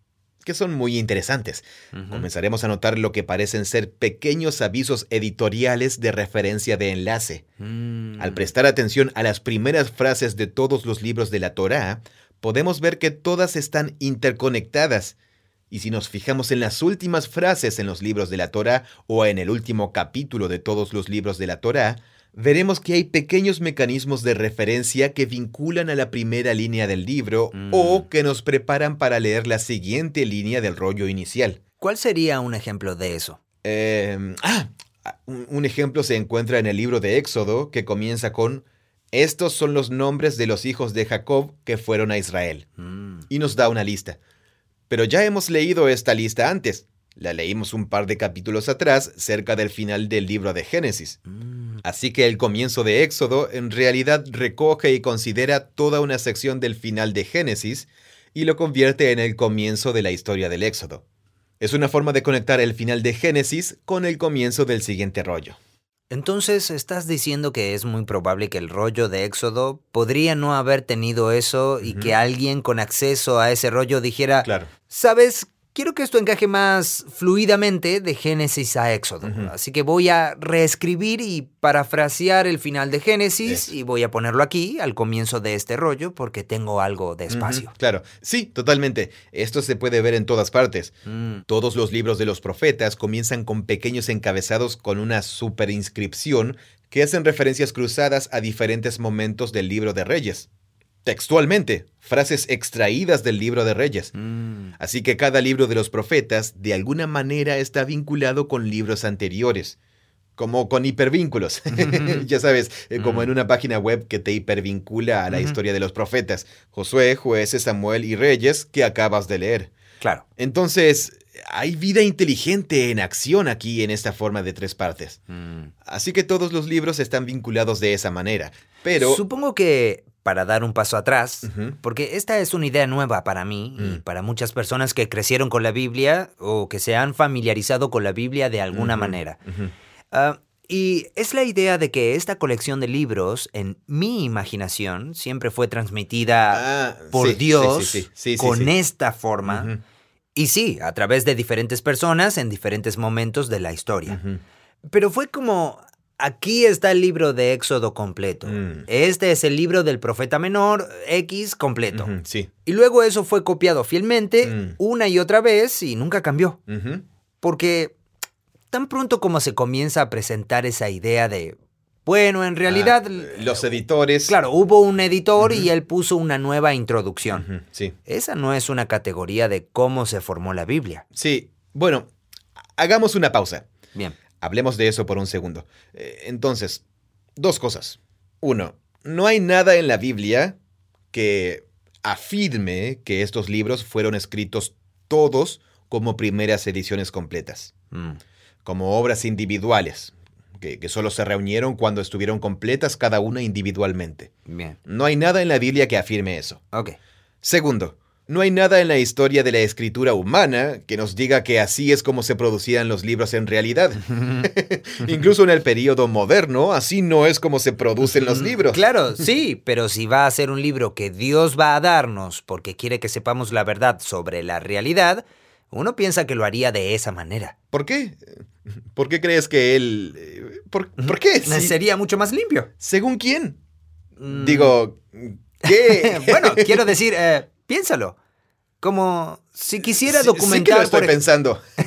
que son muy interesantes. Comenzaremos a notar lo que parecen ser pequeños avisos editoriales de referencia de enlace. Mm. Al prestar atención a las primeras frases de todos los libros de la Torá, podemos ver que todas están interconectadas y si nos fijamos en las últimas frases en los libros de la Torá o en el último capítulo de todos los libros de la Torá, veremos que hay pequeños mecanismos de referencia que vinculan a la primera línea del libro mm. o que nos preparan para leer la siguiente línea del rollo inicial. ¿Cuál sería un ejemplo de eso? Em, ah, un ejemplo se encuentra en el libro de Éxodo que comienza con estos son los nombres de los hijos de Jacob que fueron a Israel. Mm. Y nos da una lista. Pero ya hemos leído esta lista antes. La leímos un par de capítulos atrás, cerca del final del libro de Génesis. Mm. Así que el comienzo de Éxodo en realidad recoge y considera toda una sección del final de Génesis y lo convierte en el comienzo de la historia del Éxodo. Es una forma de conectar el final de Génesis con el comienzo del siguiente rollo. Entonces, ¿estás diciendo que es muy probable que el rollo de Éxodo podría no haber tenido eso y que alguien con acceso a ese rollo dijera, Claro. ¿sabes? Quiero que esto encaje más fluidamente de Génesis a Éxodo. Así que voy a reescribir y parafrasear el final de Génesis y voy a ponerlo aquí, al comienzo de este rollo, porque tengo algo de espacio. Claro, sí, totalmente. Esto se puede ver en todas partes. Mm, Todos los libros de los profetas comienzan con pequeños encabezados con una superinscripción que hacen referencias cruzadas a diferentes momentos del libro de Reyes. Textualmente, frases extraídas del libro de Reyes. mm. Así que cada libro de los profetas de alguna manera está vinculado con libros anteriores. Como con hipervínculos. ya sabes, eh, como en una página web que te hipervincula a la historia de los profetas. Josué, jueces, Samuel y Reyes que acabas de leer. Claro. Entonces, hay vida inteligente en acción aquí en esta forma de tres partes. Mm. Así que todos los libros están vinculados de esa manera. Pero... Supongo que para dar un paso atrás, porque esta es una idea nueva para mí y Mm. para muchas personas que crecieron con la Biblia o que se han familiarizado con la Biblia de alguna manera. Ah, y es la idea de que esta colección de libros, en mi imaginación, siempre fue transmitida Ah, por sí, Dios sí, sí, con esta forma. Y sí, a través de diferentes personas en diferentes momentos de la historia. Pero fue como, aquí está el libro de Éxodo completo. Mm. Este es el libro del profeta menor X completo. Sí. Y luego eso fue copiado fielmente Mm. una y otra vez y nunca cambió. Porque tan pronto como se comienza a presentar esa idea de, bueno, en realidad... Ah, los editores. Claro, hubo un editor y él puso una nueva introducción. Sí. Esa no es una categoría de cómo se formó la Biblia. Sí. Bueno, hagamos una pausa. Bien. Hablemos de eso por un segundo. Eh, Entonces, dos cosas. Uno, no hay nada en la Biblia que afirme que estos libros fueron escritos todos como primeras ediciones completas, Mm. como obras individuales, que, que solo se reunieron cuando estuvieron completas cada una individualmente. Bien. No hay nada en la Biblia que afirme eso. Segundo, no hay nada en la historia de la escritura humana que nos diga que así es como se producían los libros en realidad. Incluso en el periodo moderno, así no es como se producen los libros. Claro, sí, pero si va a ser un libro que Dios va a darnos porque quiere que sepamos la verdad sobre la realidad, uno piensa que lo haría de esa manera. ¿Por qué? ¿Por qué crees que él... eh, ¿Por, ¿por qué? Sería mucho más limpio. ¿Según quién? Mm, Digo, ¿qué? bueno, quiero decir, eh, piénsalo. Como si quisiera Sí- Sí, que documentar. lo estoy por pensando. sí,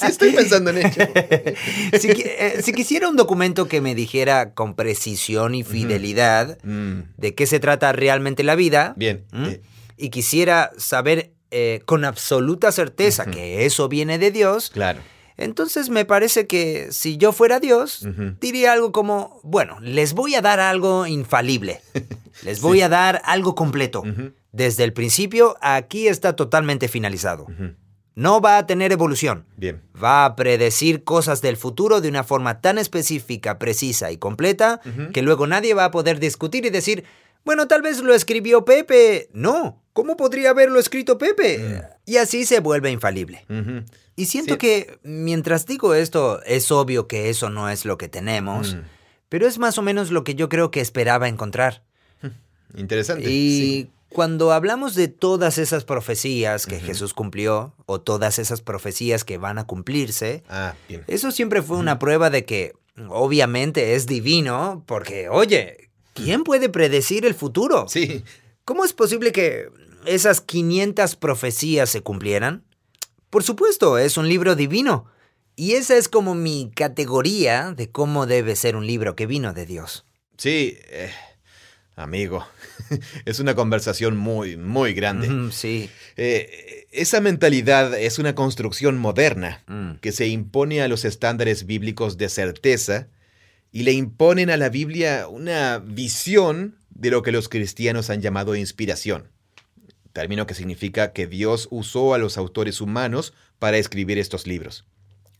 sí estoy pensando en ello. si, eh, si quisiera un documento que me dijera con precisión y fidelidad Mm, de qué se trata realmente la vida, bien. ¿Mm? eh, y quisiera saber eh, con absoluta certeza que eso viene de Dios, claro. entonces me parece que si yo fuera Dios, diría algo como, bueno, les voy a dar algo infalible, les voy a dar algo completo. Desde el principio, aquí está totalmente finalizado. No va a tener evolución. Bien. Va a predecir cosas del futuro de una forma tan específica, precisa y completa que luego nadie va a poder discutir y decir, bueno, tal vez lo escribió Pepe. No, ¿cómo podría haberlo escrito Pepe? Y así se vuelve infalible. Y siento Sí. que mientras digo esto, es obvio que eso no es lo que tenemos, Mm. pero es más o menos lo que yo creo que esperaba encontrar. Interesante. Y sí. Cuando hablamos de todas esas profecías que Jesús cumplió, o todas esas profecías que van a cumplirse, Ah, bien. eso siempre fue una prueba de que obviamente es divino, porque, oye, ¿quién puede predecir el futuro? Sí. ¿Cómo es posible que esas 500 profecías se cumplieran? Por supuesto, es un libro divino. Y esa es como mi categoría de cómo debe ser un libro que vino de Dios. Sí, eh, amigo. es una conversación muy, muy grande. Sí. Eh, esa mentalidad es una construcción moderna Mm. que se impone a los estándares bíblicos de certeza y le imponen a la Biblia una visión de lo que los cristianos han llamado inspiración. Término que significa que Dios usó a los autores humanos para escribir estos libros.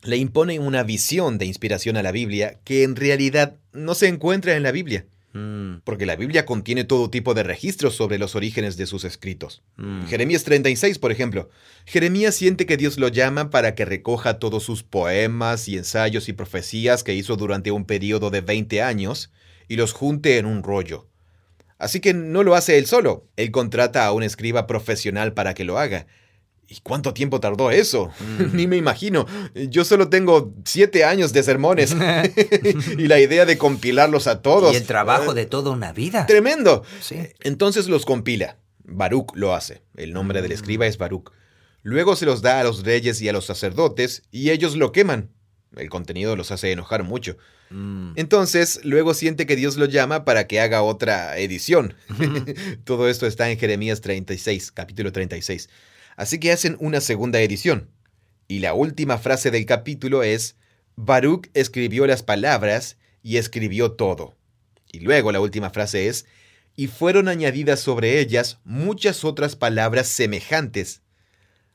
Le imponen una visión de inspiración a la Biblia que en realidad no se encuentra en la Biblia. Mm. Porque la Biblia contiene todo tipo de registros sobre los orígenes de sus escritos. Mm. Jeremías 36, por ejemplo. Jeremías siente que Dios lo llama para que recoja todos sus poemas y ensayos y profecías que hizo durante un periodo de 20 años y los junte en un rollo. Así que no lo hace él solo, él contrata a un escriba profesional para que lo haga. ¿Y cuánto tiempo tardó eso? Mm. Ni me imagino. Yo solo tengo siete años de sermones. y la idea de compilarlos a todos. Y el trabajo de toda una vida. Tremendo. Entonces los compila. Baruch lo hace. El nombre del escriba es Baruch. Luego se los da a los reyes y a los sacerdotes y ellos lo queman. El contenido los hace enojar mucho. Mm. Entonces, luego siente que Dios lo llama para que haga otra edición. Todo esto está en Jeremías 36, capítulo 36. Así que hacen una segunda edición. Y la última frase del capítulo es, Baruch escribió las palabras y escribió todo. Y luego la última frase es, y fueron añadidas sobre ellas muchas otras palabras semejantes.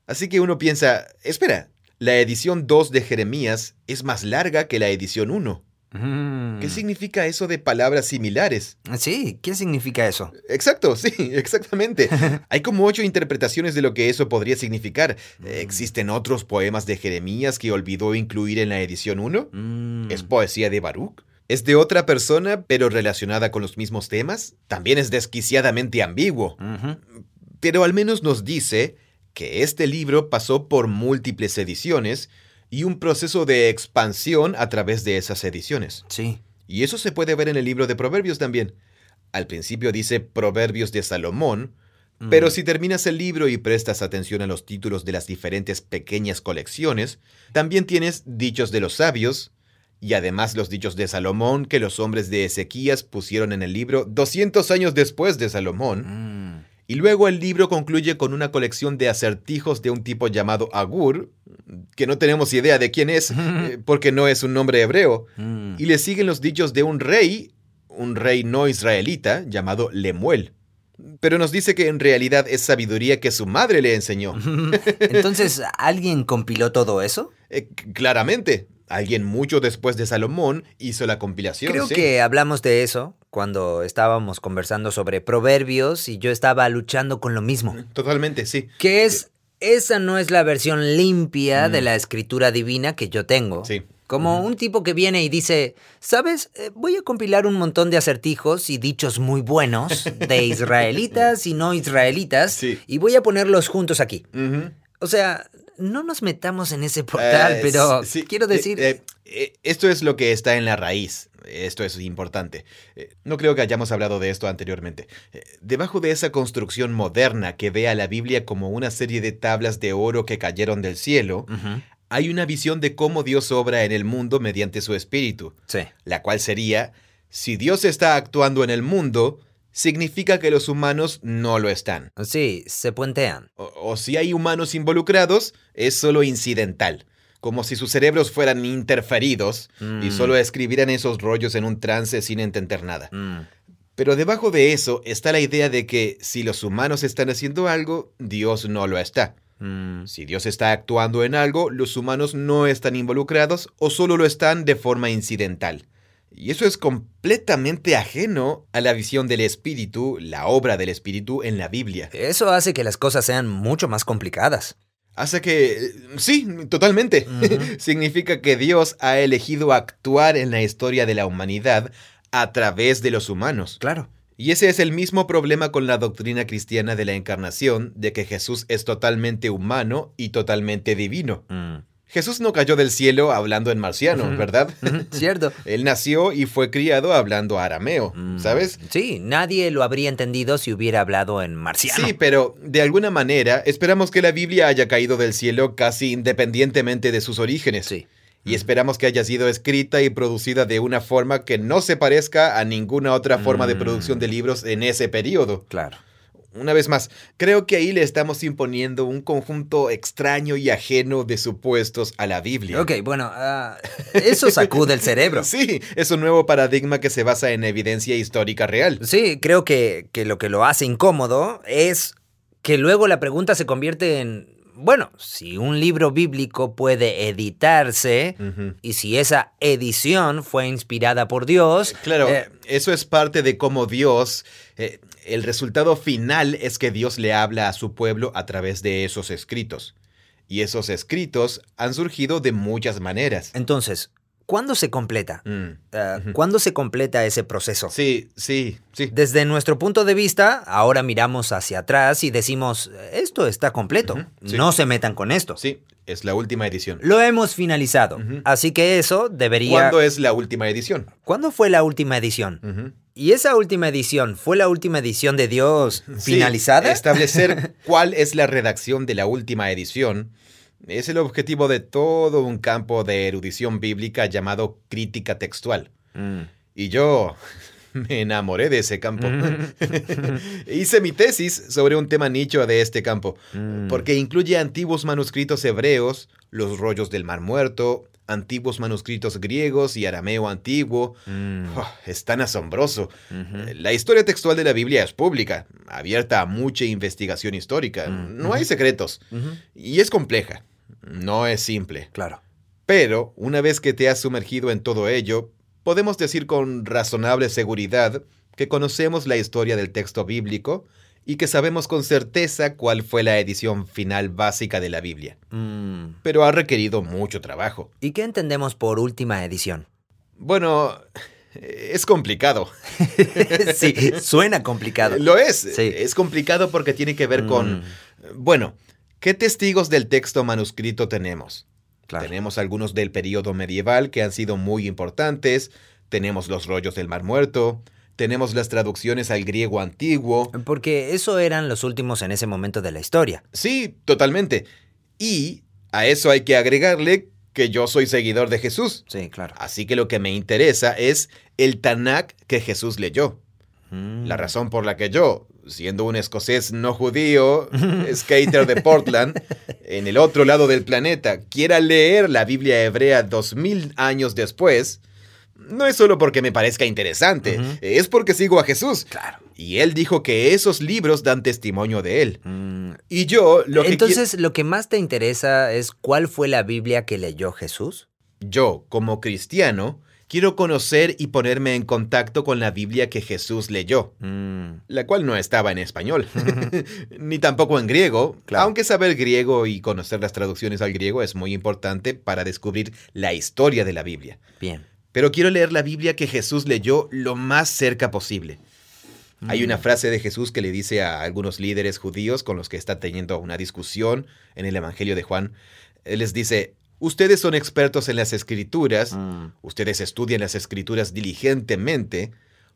Así que uno piensa, espera, la edición 2 de Jeremías es más larga que la edición 1. Mm. ¿Qué significa eso de palabras similares? Sí, ¿qué significa eso? Exacto, sí, exactamente. Hay como ocho interpretaciones de lo que eso podría significar. Mm. ¿Existen otros poemas de Jeremías que olvidó incluir en la edición 1? Mm. ¿Es poesía de Baruch? ¿Es de otra persona, pero relacionada con los mismos temas? También es desquiciadamente ambiguo. Pero al menos nos dice que este libro pasó por múltiples ediciones y un proceso de expansión a través de esas ediciones. Sí. Y eso se puede ver en el libro de Proverbios también. Al principio dice Proverbios de Salomón, mm. pero si terminas el libro y prestas atención a los títulos de las diferentes pequeñas colecciones, también tienes dichos de los sabios, y además los dichos de Salomón que los hombres de Ezequías pusieron en el libro 200 años después de Salomón. Mm. Y luego el libro concluye con una colección de acertijos de un tipo llamado Agur, que no tenemos idea de quién es, eh, porque no es un nombre hebreo. Mm. Y le siguen los dichos de un rey, un rey no israelita, llamado Lemuel. Pero nos dice que en realidad es sabiduría que su madre le enseñó. Entonces, ¿alguien compiló todo eso? Eh, claramente. Alguien mucho después de Salomón hizo la compilación. Creo que hablamos de eso cuando estábamos conversando sobre proverbios y yo estaba luchando con lo mismo. Totalmente, sí. Que es, esa no es la versión limpia de mm. la escritura divina que yo tengo. Sí. Como un tipo que viene y dice, ¿sabes? Eh, voy a compilar un montón de acertijos y dichos muy buenos de israelitas y no israelitas y voy a ponerlos juntos aquí. O sea, no nos metamos en ese portal, eh, pero quiero decir... Eh, eh, esto es lo que está en la raíz. Esto es importante. No creo que hayamos hablado de esto anteriormente. Debajo de esa construcción moderna que ve a la Biblia como una serie de tablas de oro que cayeron del cielo, hay una visión de cómo Dios obra en el mundo mediante su espíritu. Sí. La cual sería, si Dios está actuando en el mundo, significa que los humanos no lo están. Sí, se puentean. O, si hay humanos involucrados, es solo incidental. Como si sus cerebros fueran interferidos y mm. solo escribieran esos rollos en un trance sin entender nada. Mm. Pero debajo de eso está la idea de que si los humanos están haciendo algo, Dios no lo está. Mm. Si Dios está actuando en algo, los humanos no están involucrados o solo lo están de forma incidental. Y eso es completamente ajeno a la visión del espíritu, la obra del espíritu en la Biblia. Eso hace que las cosas sean mucho más complicadas. Hace que... Sí, totalmente. Significa que Dios ha elegido actuar en la historia de la humanidad a través de los humanos. Claro. Y ese es el mismo problema con la doctrina cristiana de la encarnación, de que Jesús es totalmente humano y totalmente divino. Mm. Jesús no cayó del cielo hablando en marciano, ¿verdad? Cierto. Él nació y fue criado hablando arameo, mm, ¿sabes? Sí, nadie lo habría entendido si hubiera hablado en marciano. Sí, pero de alguna manera esperamos que la Biblia haya caído del cielo casi independientemente de sus orígenes. Sí. Y esperamos que haya sido escrita y producida de una forma que no se parezca a ninguna otra forma de producción de mm. libros en ese periodo. Claro. Una vez más, creo que ahí le estamos imponiendo un conjunto extraño y ajeno de supuestos a la Biblia. Ok, bueno, ah, eso sacude el cerebro. Sí, es un nuevo paradigma que se basa en evidencia histórica real. Sí, creo que, que lo que lo hace incómodo es que luego la pregunta se convierte en bueno, si un libro bíblico puede editarse y si esa edición fue inspirada por Dios... Claro, eh, eso es parte de cómo Dios... Eh, el resultado final es que Dios le habla a su pueblo a través de esos escritos. Y esos escritos han surgido de muchas maneras. Entonces, ¿Cuándo se completa? Mm, ah, ¿Cuándo se completa ese proceso? Sí, sí, sí. Desde nuestro punto de vista, ahora miramos hacia atrás y decimos, esto está completo, no se metan con esto. Sí, es la última edición. Lo hemos finalizado, así que eso debería... ¿Cuándo es la última edición? ¿Cuándo fue la última edición? ¿Y esa última edición fue la última edición de Dios finalizada? establecer cuál es la redacción de la última edición es el objetivo de todo un campo de erudición bíblica llamado crítica textual. Mm. Y yo me enamoré de ese campo. Mm. Hice mi tesis sobre un tema nicho de este campo, mm. porque incluye antiguos manuscritos hebreos, los rollos del Mar Muerto, antiguos manuscritos griegos y arameo antiguo. Oh, es tan asombroso. La historia textual de la Biblia es pública, abierta a mucha investigación histórica. No hay secretos. Y es compleja. No es simple. Claro. Pero, una vez que te has sumergido en todo ello, podemos decir con razonable seguridad que conocemos la historia del texto bíblico y que sabemos con certeza cuál fue la edición final básica de la Biblia. Mm. Pero ha requerido mucho trabajo. ¿Y qué entendemos por última edición? Bueno, es complicado. sí, suena complicado. Lo es. Es complicado porque tiene que ver con... Mm. Bueno, ¿Qué testigos del texto manuscrito tenemos? Tenemos algunos del periodo medieval que han sido muy importantes, tenemos los rollos del Mar Muerto, tenemos las traducciones al griego antiguo. Porque eso eran los últimos en ese momento de la historia. Sí, totalmente. Y a eso hay que agregarle que yo soy seguidor de Jesús. Sí, claro. Así que lo que me interesa es el Tanakh que Jesús leyó. La mm. razón por la que yo, siendo un escocés no judío, skater de Portland, en el otro lado del planeta, quiera leer la Biblia hebrea dos mil años después, no es solo porque me parezca interesante, es porque sigo a Jesús. Claro. Y él dijo que esos libros dan testimonio de él. Mm. Y yo lo que Entonces, lo que más te interesa es cuál fue la Biblia que leyó Jesús. Yo, como cristiano, quiero conocer y ponerme en contacto con la Biblia que Jesús leyó, mm. la cual no estaba en español, ni tampoco en griego, aunque saber griego y conocer las traducciones al griego es muy importante para descubrir la historia de la Biblia. Bien. Pero quiero leer la Biblia que Jesús leyó lo más cerca posible. Hay una mm. frase de Jesús que le dice a algunos líderes judíos con los que está teniendo una discusión en el Evangelio de Juan. Él les dice, Ustedes son expertos en las escrituras, mm. ustedes estudian las escrituras diligentemente,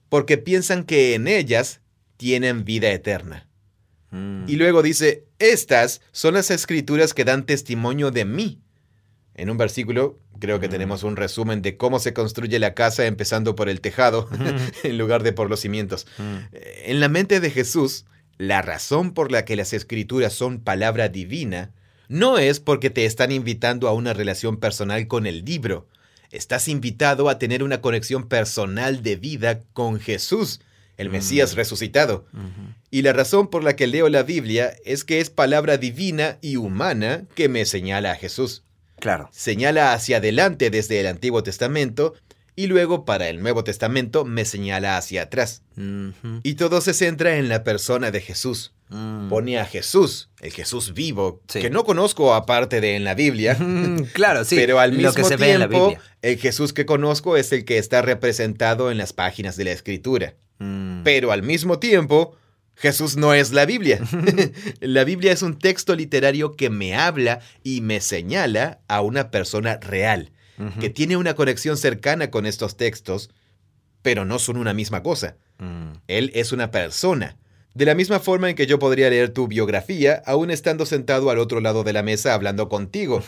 porque piensan que en ellas tienen vida eterna. Mm. Y luego dice, estas son las escrituras que dan testimonio de mí. En un versículo creo que mm. tenemos un resumen de cómo se construye la casa empezando por el tejado en lugar de por los cimientos. En la mente de Jesús, la razón por la que las escrituras son palabra divina no es porque te están invitando a una relación personal con el libro. Estás invitado a tener una conexión personal de vida con Jesús, el mm. Mesías resucitado. Y la razón por la que leo la Biblia es que es palabra divina y humana que me señala a Jesús. Claro. Señala hacia adelante desde el Antiguo Testamento y luego para el Nuevo Testamento me señala hacia atrás. Y todo se centra en la persona de Jesús. Mm. Pone a Jesús, el Jesús vivo, que no conozco aparte de en la Biblia. claro, sí. Pero al mismo tiempo, el Jesús que conozco es el que está representado en las páginas de la Escritura. Mm. Pero al mismo tiempo, Jesús no es la Biblia. la Biblia es un texto literario que me habla y me señala a una persona real, que tiene una conexión cercana con estos textos, pero no son una misma cosa. Mm. Él es una persona de la misma forma en que yo podría leer tu biografía, aún estando sentado al otro lado de la mesa hablando contigo.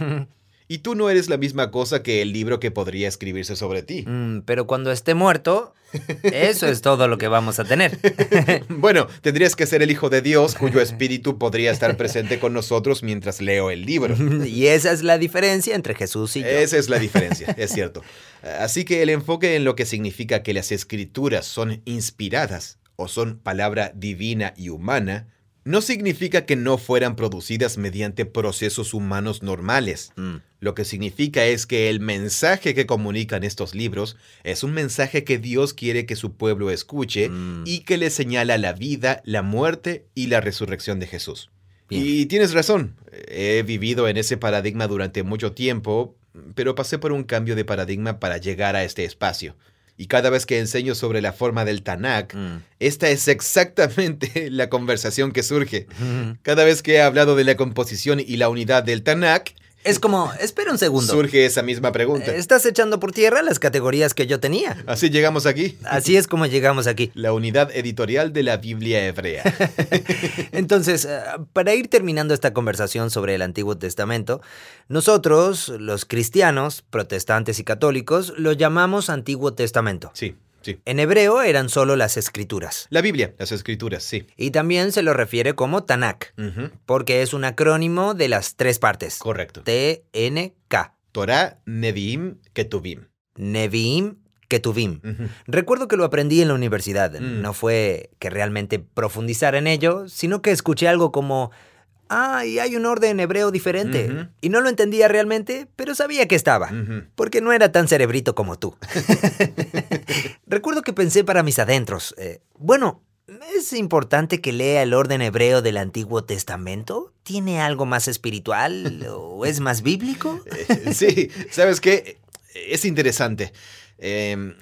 Y tú no eres la misma cosa que el libro que podría escribirse sobre ti. Mm, pero cuando esté muerto, eso es todo lo que vamos a tener. bueno, tendrías que ser el Hijo de Dios, cuyo espíritu podría estar presente con nosotros mientras leo el libro. y esa es la diferencia entre Jesús y yo. Esa es la diferencia, es cierto. Así que el enfoque en lo que significa que las escrituras son inspiradas o son palabra divina y humana, no significa que no fueran producidas mediante procesos humanos normales. Mm. Lo que significa es que el mensaje que comunican estos libros es un mensaje que Dios quiere que su pueblo escuche Mm. y que le señala la vida, la muerte y la resurrección de Jesús. Bien. Y tienes razón, he vivido en ese paradigma durante mucho tiempo, pero pasé por un cambio de paradigma para llegar a este espacio. Y cada vez que enseño sobre la forma del Tanakh, Mm. esta es exactamente la conversación que surge. Mm. Cada vez que he hablado de la composición y la unidad del Tanakh, Es como, espera un segundo. surge esa misma pregunta. Estás echando por tierra las categorías que yo tenía. Así llegamos aquí. Así es como llegamos aquí. La unidad editorial de la Biblia hebrea. Entonces, eh, para ir terminando esta conversación sobre el Antiguo Testamento, nosotros, los cristianos, protestantes y católicos, lo llamamos Antiguo Testamento. Sí, sí. En hebreo eran solo las escrituras. La Biblia, las escrituras, sí. Y también se lo refiere como Tanakh, porque es un acrónimo de las tres partes. Correcto. T-N-K. Torah, Nevi'im, Ketuvim. Nevi'im, Ketuvim. Recuerdo que lo aprendí en la universidad. Mm. No fue que realmente profundizara en ello, sino que escuché algo como, ah, y hay un orden hebreo diferente. Y no lo entendía realmente, pero sabía que estaba. Porque no era tan cerebrito como tú. Recuerdo que pensé para mis adentros, eh, bueno, ¿es importante que lea el orden hebreo del Antiguo Testamento? ¿Tiene algo más espiritual o es más bíblico? Eh, sí, ¿sabes qué? Es interesante. Eh,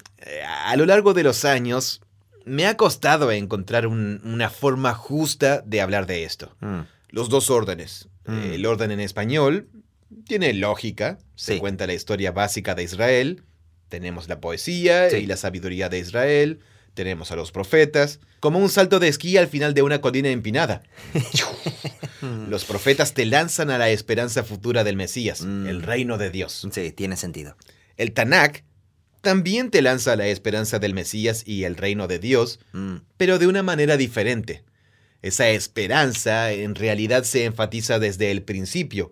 a lo largo de los años, me ha costado encontrar un- una forma justa de hablar de esto. Mm, Los dos órdenes. Mm. El orden en español tiene lógica, se cuenta la historia básica de Israel, tenemos la poesía Sí. y la sabiduría de Israel, tenemos a los profetas, como un salto de esquí al final de una colina empinada. Los profetas te lanzan a la esperanza futura del Mesías, Mm. el reino de Dios. Sí, tiene sentido. El Tanakh también te lanza a la esperanza del Mesías y el reino de Dios, Mm, pero de una manera diferente. Esa esperanza en realidad se enfatiza desde el principio,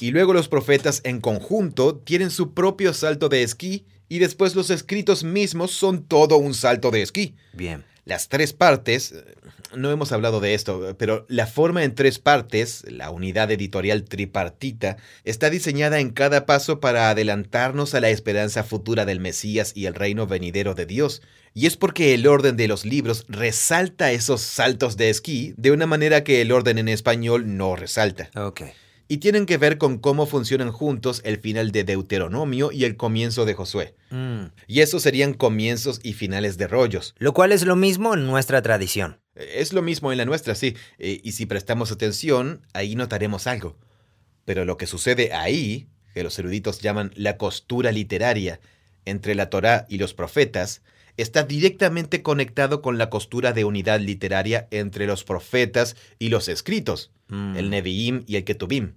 y luego los profetas en conjunto tienen su propio salto de esquí, y después los escritos mismos son todo un salto de esquí. bien. Las tres partes, no hemos hablado de esto, pero la forma en tres partes, la unidad editorial tripartita, está diseñada en cada paso para adelantarnos a la esperanza futura del Mesías y el reino venidero de Dios. Y es porque el orden de los libros resalta esos saltos de esquí de una manera que el orden en español no resalta. Ok. Y tienen que ver con cómo funcionan juntos el final de Deuteronomio y el comienzo de Josué. Mm. Y esos serían comienzos y finales de rollos. Lo cual es lo mismo en nuestra tradición. Es lo mismo en la nuestra, sí. Eh, y si prestamos atención, ahí notaremos algo. Pero lo que sucede ahí, que los eruditos llaman la costura literaria entre la Torá y los profetas, está directamente conectado con la costura de unidad literaria entre los profetas y los escritos, Mm. el Nevi'im y el Ketubim.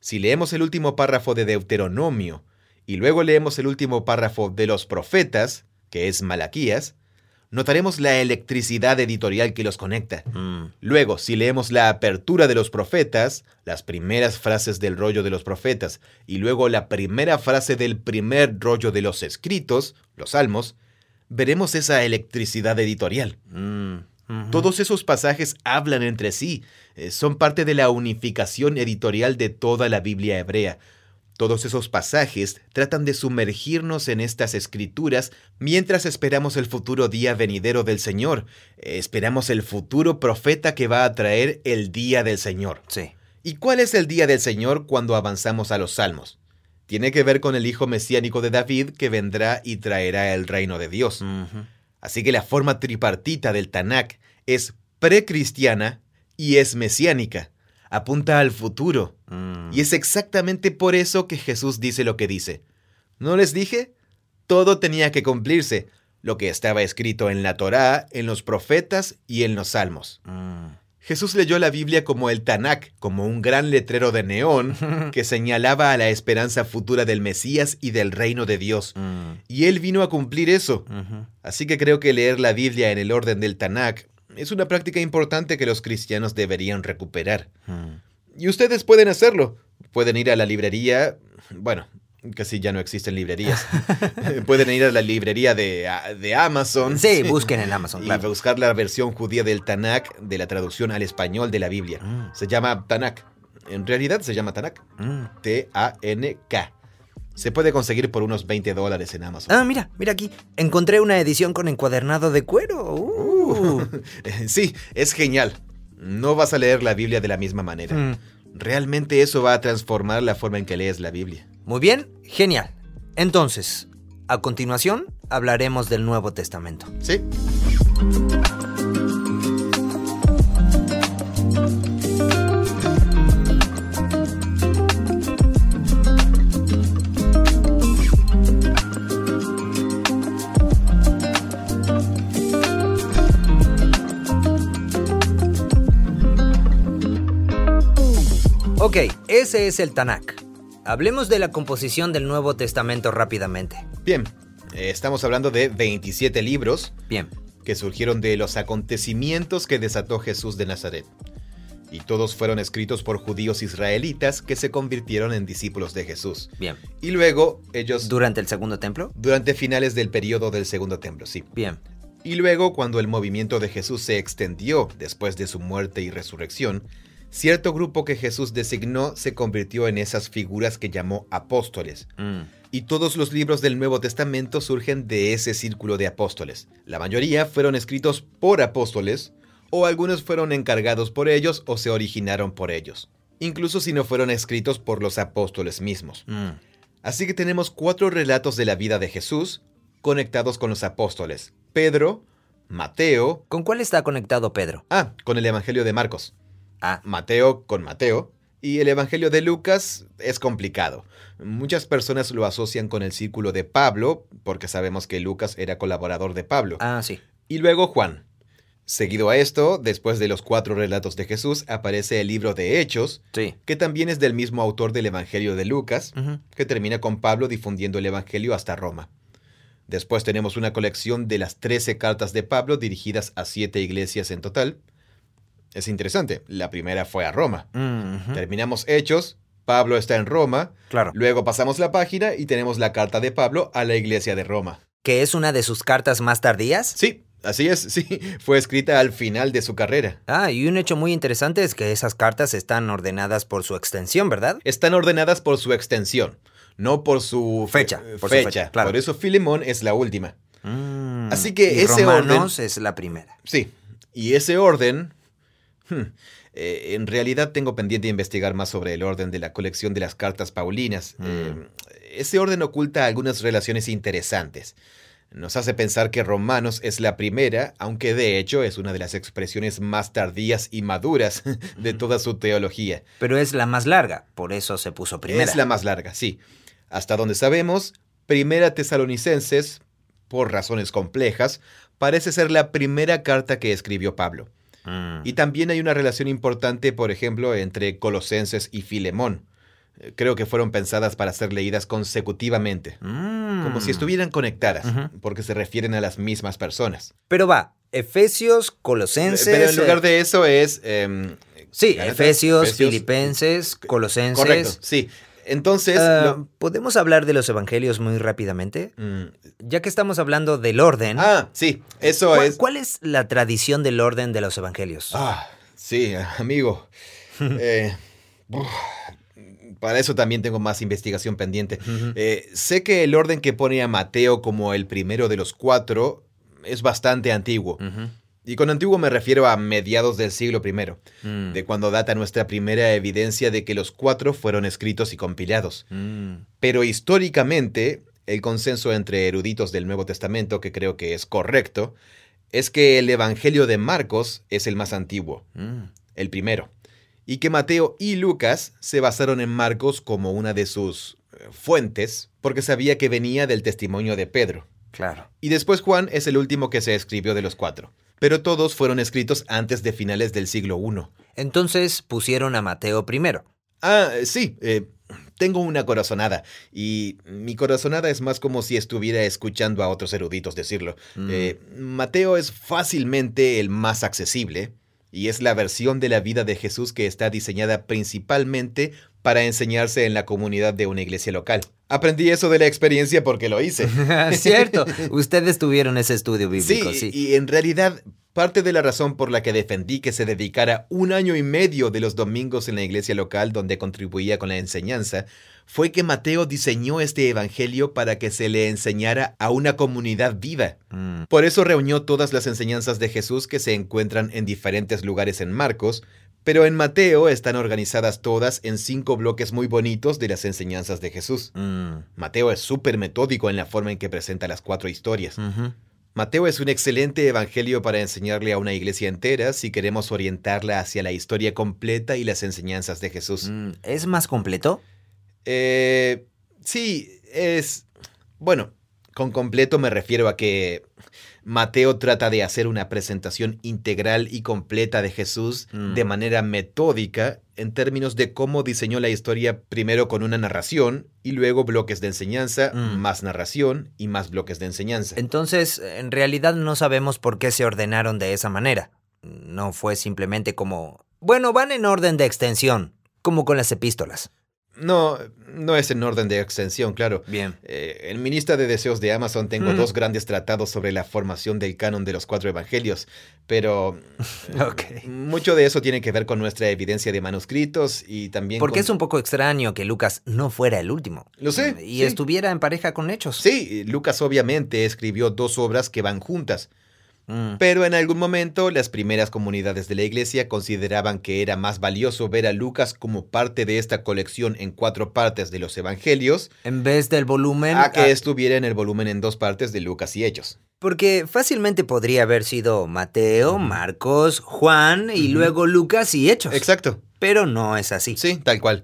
Si leemos el último párrafo de Deuteronomio y luego leemos el último párrafo de los profetas, que es Malaquías, notaremos la electricidad editorial que los conecta. Mm. Luego, si leemos la apertura de los profetas, las primeras frases del rollo de los profetas, y luego la primera frase del primer rollo de los escritos, los salmos, veremos esa electricidad editorial. Mm. Todos esos pasajes hablan entre sí, eh, son parte de la unificación editorial de toda la Biblia hebrea. Todos esos pasajes tratan de sumergirnos en estas escrituras mientras esperamos el futuro día venidero del Señor. Esperamos el futuro profeta que va a traer el día del Señor. Sí. ¿Y cuál es el día del Señor cuando avanzamos a los salmos? Tiene que ver con el Hijo mesiánico de David que vendrá y traerá el reino de Dios. Así que la forma tripartita del Tanakh es precristiana y es mesiánica. Apunta al futuro. Mm. Y es exactamente por eso que Jesús dice lo que dice. ¿No les dije? Todo tenía que cumplirse, lo que estaba escrito en la Torá, en los profetas y en los salmos. Mm. Jesús leyó la Biblia como el Tanakh, como un gran letrero de neón que señalaba a la esperanza futura del Mesías y del reino de Dios. Mm. Y él vino a cumplir eso. Así que creo que leer la Biblia en el orden del Tanakh es una práctica importante que los cristianos deberían recuperar. Mm. Y ustedes pueden hacerlo. Pueden ir a la librería, bueno, Casi ya no existen librerías. Pueden ir a la librería de, de Amazon. Sí, busquen en Amazon. Y buscar la versión judía del Tanakh, de la traducción al español de la Biblia. Mm. Se llama Tanakh. En realidad se llama Tanakh. Mm. T-A-N-K. Se puede conseguir por unos 20 dólares en Amazon. Ah, mira, mira aquí. Encontré una edición con encuadernado de cuero. Uh. sí, es genial. No vas a leer la Biblia de la misma manera. Mm. Realmente eso va a transformar la forma en que lees la Biblia. Muy bien, genial. Entonces, a continuación hablaremos del Nuevo Testamento. Sí. Ok, ese es el Tanakh. Hablemos de la composición del Nuevo Testamento rápidamente. Bien, eh, estamos hablando de 27 libros. Bien. Que surgieron de los acontecimientos que desató Jesús de Nazaret. Y todos fueron escritos por judíos israelitas que se convirtieron en discípulos de Jesús. Bien. Y luego ellos... ¿Durante el segundo templo? Durante finales del periodo del segundo templo, sí. Bien. Y luego, cuando el movimiento de Jesús se extendió después de su muerte y resurrección, cierto grupo que Jesús designó se convirtió en esas figuras que llamó apóstoles. Mm. Y todos los libros del Nuevo Testamento surgen de ese círculo de apóstoles. La mayoría fueron escritos por apóstoles, o algunos fueron encargados por ellos o se originaron por ellos, incluso si no fueron escritos por los apóstoles mismos. Mm. Así que tenemos cuatro relatos de la vida de Jesús conectados con los apóstoles. Pedro, Mateo. ¿Con cuál está conectado Pedro? Ah, con el Evangelio de Marcos. Ah. Mateo con Mateo. Y el Evangelio de Lucas es complicado. Muchas personas lo asocian con el círculo de Pablo, porque sabemos que Lucas era colaborador de Pablo. Ah, sí. Y luego Juan. Seguido a esto, después de los cuatro relatos de Jesús, aparece el libro de Hechos, sí. que también es del mismo autor del Evangelio de Lucas, que termina con Pablo difundiendo el Evangelio hasta Roma. Después tenemos una colección de las trece cartas de Pablo dirigidas a siete iglesias en total, es interesante. La primera fue a Roma. Terminamos Hechos. Pablo está en Roma. Claro. Luego pasamos la página y tenemos la carta de Pablo a la iglesia de Roma. ¿Que es una de sus cartas más tardías? Sí, así es, sí. Fue escrita al final de su carrera. Ah, y un hecho muy interesante es que esas cartas están ordenadas por su extensión, ¿verdad? Están ordenadas por su extensión, no por su fecha. Por fecha, claro. Por eso Filemón es la última. Mm, así que y ese Romanos es la primera. Sí. Y ese orden Hmm. Eh, en realidad tengo pendiente investigar más sobre el orden de la colección de las cartas paulinas. Hmm. Eh, ese orden oculta algunas relaciones interesantes. Nos hace pensar que Romanos es la primera, aunque de hecho es una de las expresiones más tardías y maduras de toda su teología. Pero es la más larga, por eso se puso primera. Es la más larga, sí. Hasta donde sabemos, Primera Tesalonicenses, por razones complejas, parece ser la primera carta que escribió Pablo. Mm. Y también hay una relación importante, por ejemplo, entre Colosenses y Filemón. Eh, creo que fueron pensadas para ser leídas consecutivamente, como si mm. estuvieran conectadas, porque se refieren a las mismas personas. Pero va, Efesios, Colosenses. Pero en lugar de eso es. Em, sí, Efesios, Filipenses, Colosenses. Correcto, sí. Entonces. Ah, ¿Podemos hablar de los evangelios muy rápidamente? Mm. Ya que estamos hablando del orden. Ah, sí, eso es. ¿Cuál es la tradición del orden de los evangelios? Ah, sí, amigo. Eh, para eso también tengo más investigación pendiente. Eh, sé que el orden que pone a Mateo como el primero de los cuatro es bastante antiguo. Y con antiguo me refiero a mediados del siglo I, mm. de cuando data nuestra primera evidencia de que los cuatro fueron escritos y compilados. Mm. Pero históricamente, el consenso entre eruditos del Nuevo Testamento, que creo que es correcto, es que el Evangelio de Marcos es el más antiguo, mm. el primero, y que Mateo y Lucas se basaron en Marcos como una de sus eh, fuentes, porque sabía que venía del testimonio de Pedro. Claro. Y después Juan es el último que se escribió de los cuatro pero todos fueron escritos antes de finales del siglo I. Entonces pusieron a Mateo primero. Ah, sí, eh, tengo una corazonada, y mi corazonada es más como si estuviera escuchando a otros eruditos decirlo. Mm. Eh, Mateo es fácilmente el más accesible, y es la versión de la vida de Jesús que está diseñada principalmente para enseñarse en la comunidad de una iglesia local. Aprendí eso de la experiencia porque lo hice. Cierto, ustedes tuvieron ese estudio bíblico, sí, Y en realidad, parte de la razón por la que defendí que se dedicara un año y medio de los domingos en la iglesia local donde contribuía con la enseñanza fue que Mateo diseñó este evangelio para que se le enseñara a una comunidad viva. Mm. Por eso reunió todas las enseñanzas de Jesús que se encuentran en diferentes lugares en Marcos, pero en Mateo están organizadas todas en cinco bloques muy bonitos de las enseñanzas de Jesús. Mm. Mateo es súper metódico en la forma en que presenta las cuatro historias. Mateo es un excelente evangelio para enseñarle a una iglesia entera si queremos orientarla hacia la historia completa y las enseñanzas de Jesús. Mm, ¿Es más completo? Eh, sí, es... Bueno, con completo me refiero a que Mateo trata de hacer una presentación integral y completa de Jesús de manera metódica en términos de cómo diseñó la historia primero con una narración y luego bloques de enseñanza, mm. más narración y más bloques de enseñanza. Entonces, en realidad no sabemos por qué se ordenaron de esa manera. No fue simplemente como, bueno, van en orden de extensión, como con las epístolas. No, no es en orden de extensión, claro. Bien. Eh, en mi lista de deseos de Amazon tengo dos grandes tratados sobre la formación del canon de los cuatro evangelios, pero okay. mucho de eso tiene que ver con nuestra evidencia de manuscritos y también... Porque es un poco extraño que Lucas no fuera el último. Lo sé. Y estuviera en pareja con Hechos. Sí, Lucas obviamente escribió dos obras que van juntas. Mm. Pero en algún momento las primeras comunidades de la iglesia consideraban que era más valioso ver a Lucas como parte de esta colección en cuatro partes de los evangelios. En vez del volumen. A que estuviera en el volumen en dos partes de Lucas y Hechos. Porque fácilmente podría haber sido Mateo, Marcos, Juan y luego Lucas y Hechos. Exacto. Pero no es así. Sí, tal cual.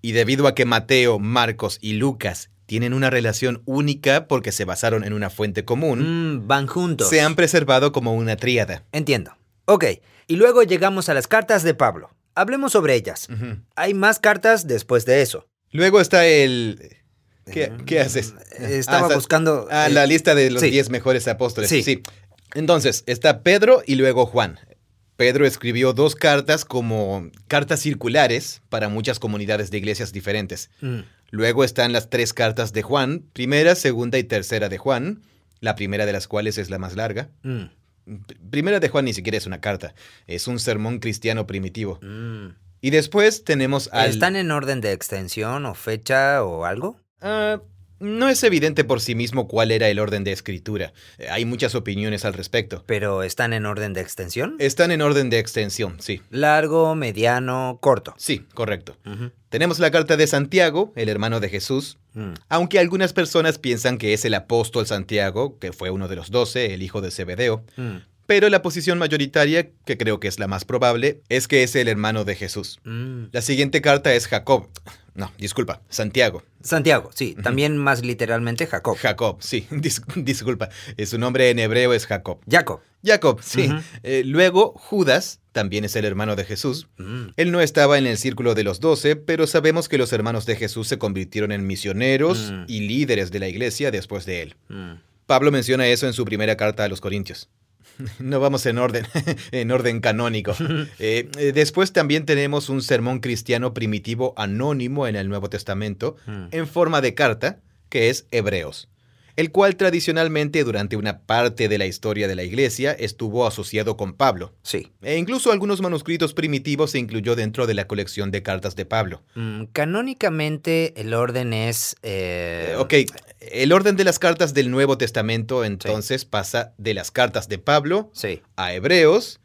Y debido a que Mateo, Marcos y Lucas tienen una relación única porque se basaron en una fuente común. Mm, van juntos. Se han preservado como una tríada. Entiendo. Ok, y luego llegamos a las cartas de Pablo. Hablemos sobre ellas. Hay más cartas después de eso. Luego está el... ¿Qué, mm, haces? Estaba ah, buscando... Ah, la lista de los 10 mejores apóstoles. Sí. sí. Entonces, está Pedro y luego Juan. Pedro escribió dos cartas como cartas circulares para muchas comunidades de iglesias diferentes. Mm. Luego están las tres cartas de Juan, primera, segunda y tercera de Juan, la primera de las cuales es la más larga. Mm. Primera de Juan ni siquiera es una carta, es un sermón cristiano primitivo. Mm. Y después tenemos al... ¿Están en orden de extensión o fecha o algo? Ah, no es evidente por sí mismo cuál era el orden de escritura. Hay muchas opiniones al respecto. ¿Pero están en orden de extensión? Están en orden de extensión, sí. Largo, mediano, corto. Sí, correcto. Tenemos la carta de Santiago, el hermano de Jesús, mm. aunque algunas personas piensan que es el apóstol Santiago, que fue uno de los doce, el hijo de Zebedeo. Mm. Pero la posición mayoritaria, que creo que es la más probable, es que es el hermano de Jesús. Mm. La siguiente carta es Jacob. No, disculpa, Santiago. Santiago, sí, también más literalmente Jacob. Jacob, sí, disculpa. Eh, su nombre en hebreo es Jacob. Jacob. Jacob, sí. Eh, luego, Judas, también es el hermano de Jesús. Mm. Él no estaba en el círculo de los doce, pero sabemos que los hermanos de Jesús se convirtieron en misioneros mm. y líderes de la iglesia después de él. Mm. Pablo menciona eso en su primera carta a los Corintios. No vamos en orden, en orden canónico. Eh, eh, después también tenemos un sermón cristiano primitivo anónimo en el Nuevo Testamento, hmm. en forma de carta, que es Hebreos el cual tradicionalmente durante una parte de la historia de la iglesia estuvo asociado con Pablo. Sí. E incluso algunos manuscritos primitivos se incluyó dentro de la colección de cartas de Pablo. Mm, canónicamente el orden es... Eh, ok, el orden de las cartas del Nuevo Testamento entonces pasa de las cartas de Pablo a Hebreos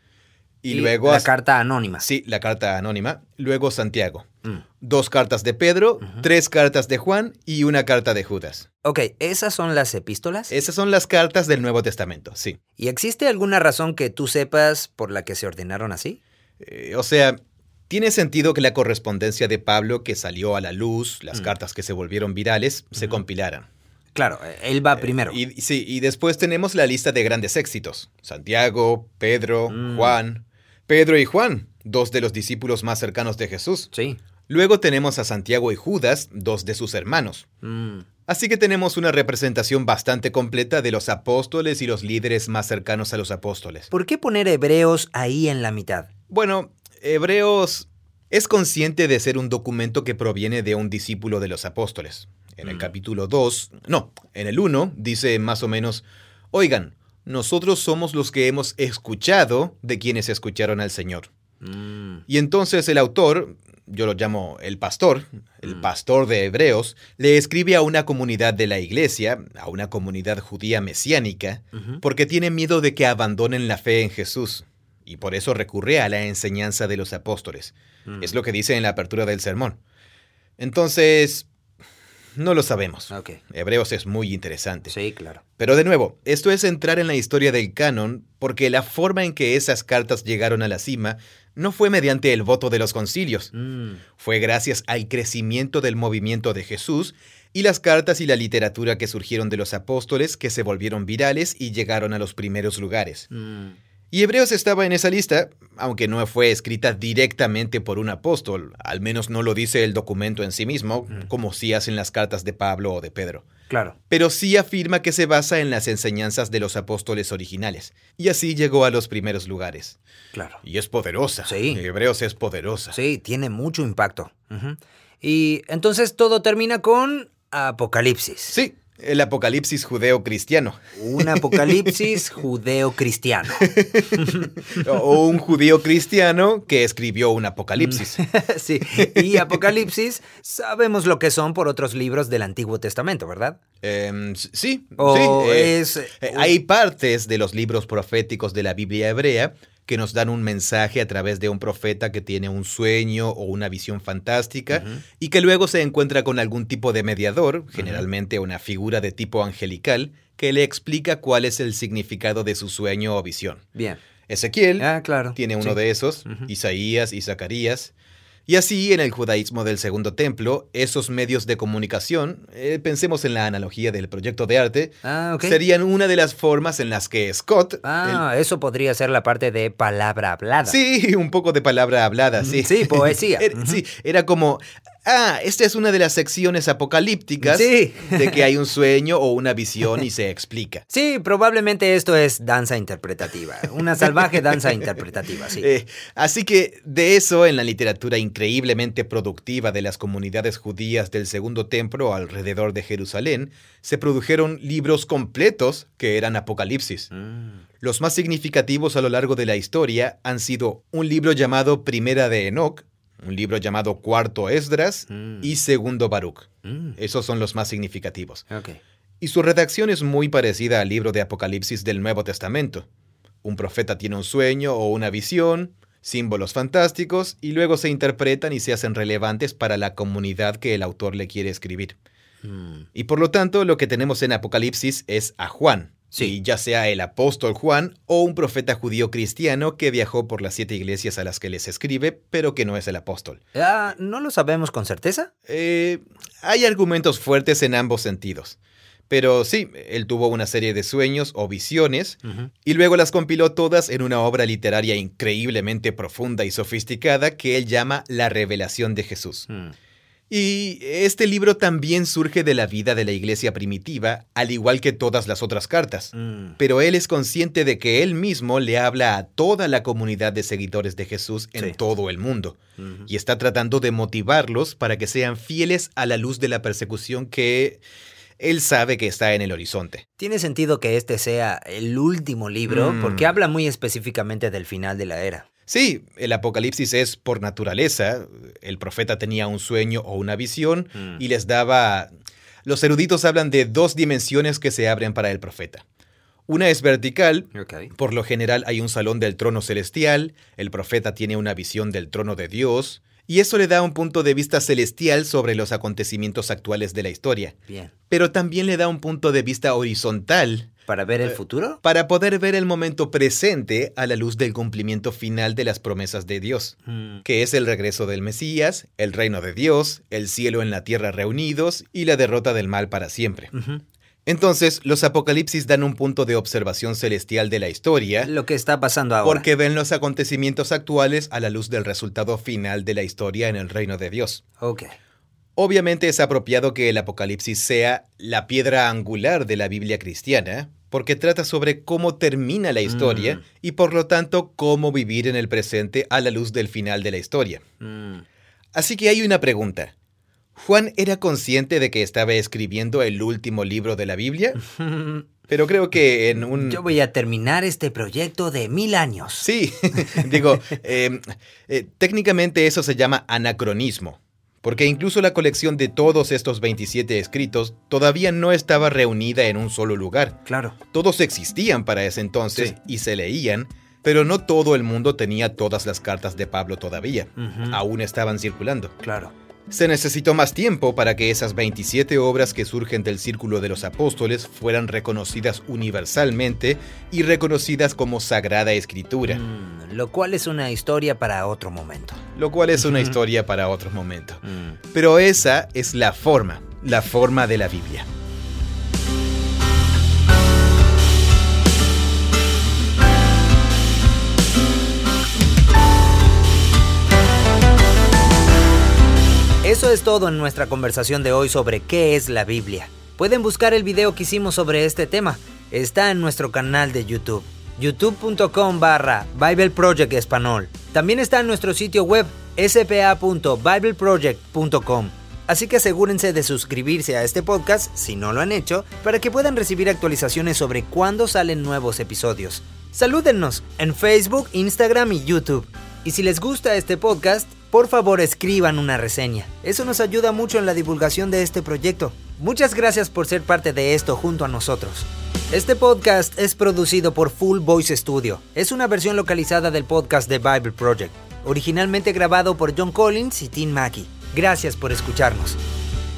y, luego... La carta anónima. Sí, la carta anónima. Luego Santiago. Mm. Dos cartas de Pedro, tres cartas de Juan y una carta de Judas. Ok, ¿esas son las epístolas? Esas son las cartas del Nuevo Testamento, sí. ¿Y existe alguna razón que tú sepas por la que se ordenaron así? Eh, o sea, tiene sentido que la correspondencia de Pablo que salió a la luz, las mm. cartas que se volvieron virales, se compilaran. Claro, él va eh, primero. y, sí, y después tenemos la lista de grandes éxitos. Santiago, Pedro, mm. Juan. Pedro y Juan, dos de los discípulos más cercanos de Jesús. Sí. Luego tenemos a Santiago y Judas, dos de sus hermanos. Mm. Así que tenemos una representación bastante completa de los apóstoles y los líderes más cercanos a los apóstoles. ¿Por qué poner Hebreos ahí en la mitad? Bueno, Hebreos es consciente de ser un documento que proviene de un discípulo de los apóstoles. En el Mm. capítulo 2, no, en el 1 dice más o menos, oigan, nosotros somos los que hemos escuchado de quienes escucharon al Señor. Mm, Y entonces el autor, yo lo llamo el pastor, el Mm. pastor de Hebreos, le escribe a una comunidad de la iglesia, a una comunidad judía mesiánica, porque tiene miedo de que abandonen la fe en Jesús. Y por eso recurre a la enseñanza de los apóstoles. Mm. Es lo que dice en la apertura del sermón. Entonces, no lo sabemos. Hebreos es muy interesante. Sí, claro. Pero de nuevo, esto es entrar en la historia del canon porque la forma en que esas cartas llegaron a la cima no fue mediante el voto de los concilios, Mm, fue gracias al crecimiento del movimiento de Jesús y las cartas y la literatura que surgieron de los apóstoles que se volvieron virales y llegaron a los primeros lugares. mm. Y Hebreos estaba en esa lista, aunque no fue escrita directamente por un apóstol, al menos no lo dice el documento en sí mismo, Mm. como sí hacen las cartas de Pablo o de Pedro Claro. pero sí afirma que se basa en las enseñanzas de los apóstoles originales, y así llegó a los primeros lugares. Claro. Y es poderosa. Sí. Hebreos es poderosa. Sí, tiene mucho impacto. Y entonces todo termina con Apocalipsis. Sí, el apocalipsis judeo-cristiano, Un apocalipsis judeo-cristiano. o un judío cristiano que escribió un apocalipsis. sí. Y Apocalipsis sabemos lo que son por otros libros del Antiguo Testamento, ¿verdad? Em, sí, O sí. eh, es. eh, hay partes de los libros proféticos de la Biblia hebrea que nos dan un mensaje a través de un profeta que tiene un sueño o una visión fantástica y que luego se encuentra con algún tipo de mediador, generalmente una figura de tipo angelical, que le explica cuál es el significado de su sueño o visión. Bien. Ezequiel Ah, claro. tiene uno Sí. de esos. Isaías y Zacarías. Y así en el judaísmo del Segundo Templo, esos medios de comunicación, eh, pensemos en la analogía del proyecto de arte, Ah, serían una de las formas en las que Scott... Ah, eso podría ser la parte de palabra hablada. sí, un poco de palabra hablada, sí. Sí, poesía. Era- sí, era como, ah, esta es una de las secciones apocalípticas Sí. de que hay un sueño o una visión y se explica. Sí, probablemente esto es danza interpretativa. Una salvaje danza interpretativa, sí. Eh, así que de eso en la literatura increíblemente productiva de las comunidades judías del Segundo Templo alrededor de Jerusalén, se produjeron libros completos que eran apocalipsis. Mm, Los más significativos a lo largo de la historia han sido un libro llamado Primera de Enoch, un libro llamado Cuarto Esdras mm, y Segundo Baruch. mm. Esos son los más significativos. Y su redacción es muy parecida al libro de Apocalipsis del Nuevo Testamento. Un profeta tiene un sueño o una visión, símbolos fantásticos, y luego se interpretan y se hacen relevantes para la comunidad que el autor le quiere escribir. Mm, Y por lo tanto, lo que tenemos en Apocalipsis es a Juan. Sí. Ya sea el apóstol Juan o un profeta judío cristiano que viajó por las siete iglesias a las que les escribe, pero que no es el apóstol. Ah, ¿No lo sabemos con certeza? Eh, hay argumentos fuertes en ambos sentidos. Pero sí, él tuvo una serie de sueños o visiones y luego las compiló todas en una obra literaria increíblemente profunda y sofisticada que él llama La Revelación de Jesús. Mm, Y este libro también surge de la vida de la iglesia primitiva, al igual que todas las otras cartas. mm. Pero él es consciente de que él mismo le habla a toda la comunidad de seguidores de Jesús en Sí. todo el mundo y está tratando de motivarlos para que sean fieles a la luz de la persecución que él sabe que está en el horizonte. Tiene sentido que este sea el último libro Mm. porque habla muy específicamente del final de la era. Sí, el Apocalipsis es por naturaleza, el profeta tenía un sueño o una visión Mm. y les daba... Los eruditos hablan de dos dimensiones que se abren para el profeta. Una es vertical, por lo general hay un salón del trono celestial, el profeta tiene una visión del trono de Dios, y eso le da un punto de vista celestial sobre los acontecimientos actuales de la historia. Bien. pero también le da un punto de vista horizontal ¿Para ver el futuro? para poder ver el momento presente a la luz del cumplimiento final de las promesas de Dios, Mm. que es el regreso del Mesías, el reino de Dios, el cielo en la tierra reunidos y la derrota del mal para siempre. Entonces, los apocalipsis dan un punto de observación celestial de la historia, Lo que está pasando ahora. porque ven los acontecimientos actuales a la luz del resultado final de la historia en el reino de Dios. Ok. Obviamente es apropiado que el Apocalipsis sea la piedra angular de la Biblia cristiana, porque trata sobre cómo termina la historia Mm. y por lo tanto cómo vivir en el presente a la luz del final de la historia. Mm. Así que hay una pregunta. ¿Juan era consciente de que estaba escribiendo el último libro de la Biblia? Pero creo que en un... Yo voy a terminar este proyecto de mil años. Sí, digo, eh, eh, técnicamente eso se llama anacronismo, porque incluso la colección de todos estos 27 escritos todavía no estaba reunida en un solo lugar. Claro. Todos existían para ese entonces Sí. y se leían, pero no todo el mundo tenía todas las cartas de Pablo todavía. Aún estaban circulando. Claro. Se necesitó más tiempo para que esas 27 obras que surgen del círculo de los apóstoles fueran reconocidas universalmente y reconocidas como Sagrada Escritura, Mm, lo cual es una historia para otro momento. lo cual es una historia para otro momento. Mm. Pero esa es la forma, la forma de la Biblia. Eso es todo en nuestra conversación de hoy sobre qué es la Biblia. Pueden buscar el video que hicimos sobre este tema. Está en nuestro canal de YouTube. youtube.com barra Bible Project Español. También está en nuestro sitio web spa.bibleproject.com. Así que asegúrense de suscribirse a este podcast si no lo han hecho para que puedan recibir actualizaciones sobre cuándo salen nuevos episodios. Salúdennos en Facebook, Instagram y YouTube. Y si les gusta este podcast, por favor escriban una reseña. Eso nos ayuda mucho en la divulgación de este proyecto. Muchas gracias por ser parte de esto junto a nosotros. Este podcast es producido por Full Voice Studio. Es una versión localizada del podcast de Bible Project, originalmente grabado por John Collins y Tim Mackey. Gracias por escucharnos.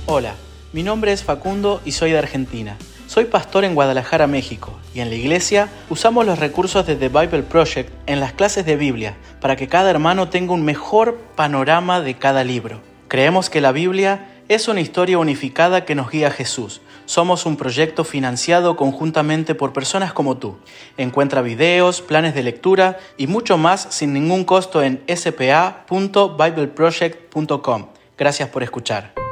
Hola, mi nombre es Facundo y soy de Argentina. Soy pastor en Guadalajara, México, y en la iglesia usamos los recursos de The Bible Project en las clases de Biblia para que cada hermano tenga un mejor panorama de cada libro. Creemos que la Biblia es una historia unificada que nos guía a Jesús. Somos un proyecto financiado conjuntamente por personas como tú. Encuentra videos, planes de lectura y mucho más sin ningún costo en spa.bibleproject.com. Gracias por escuchar.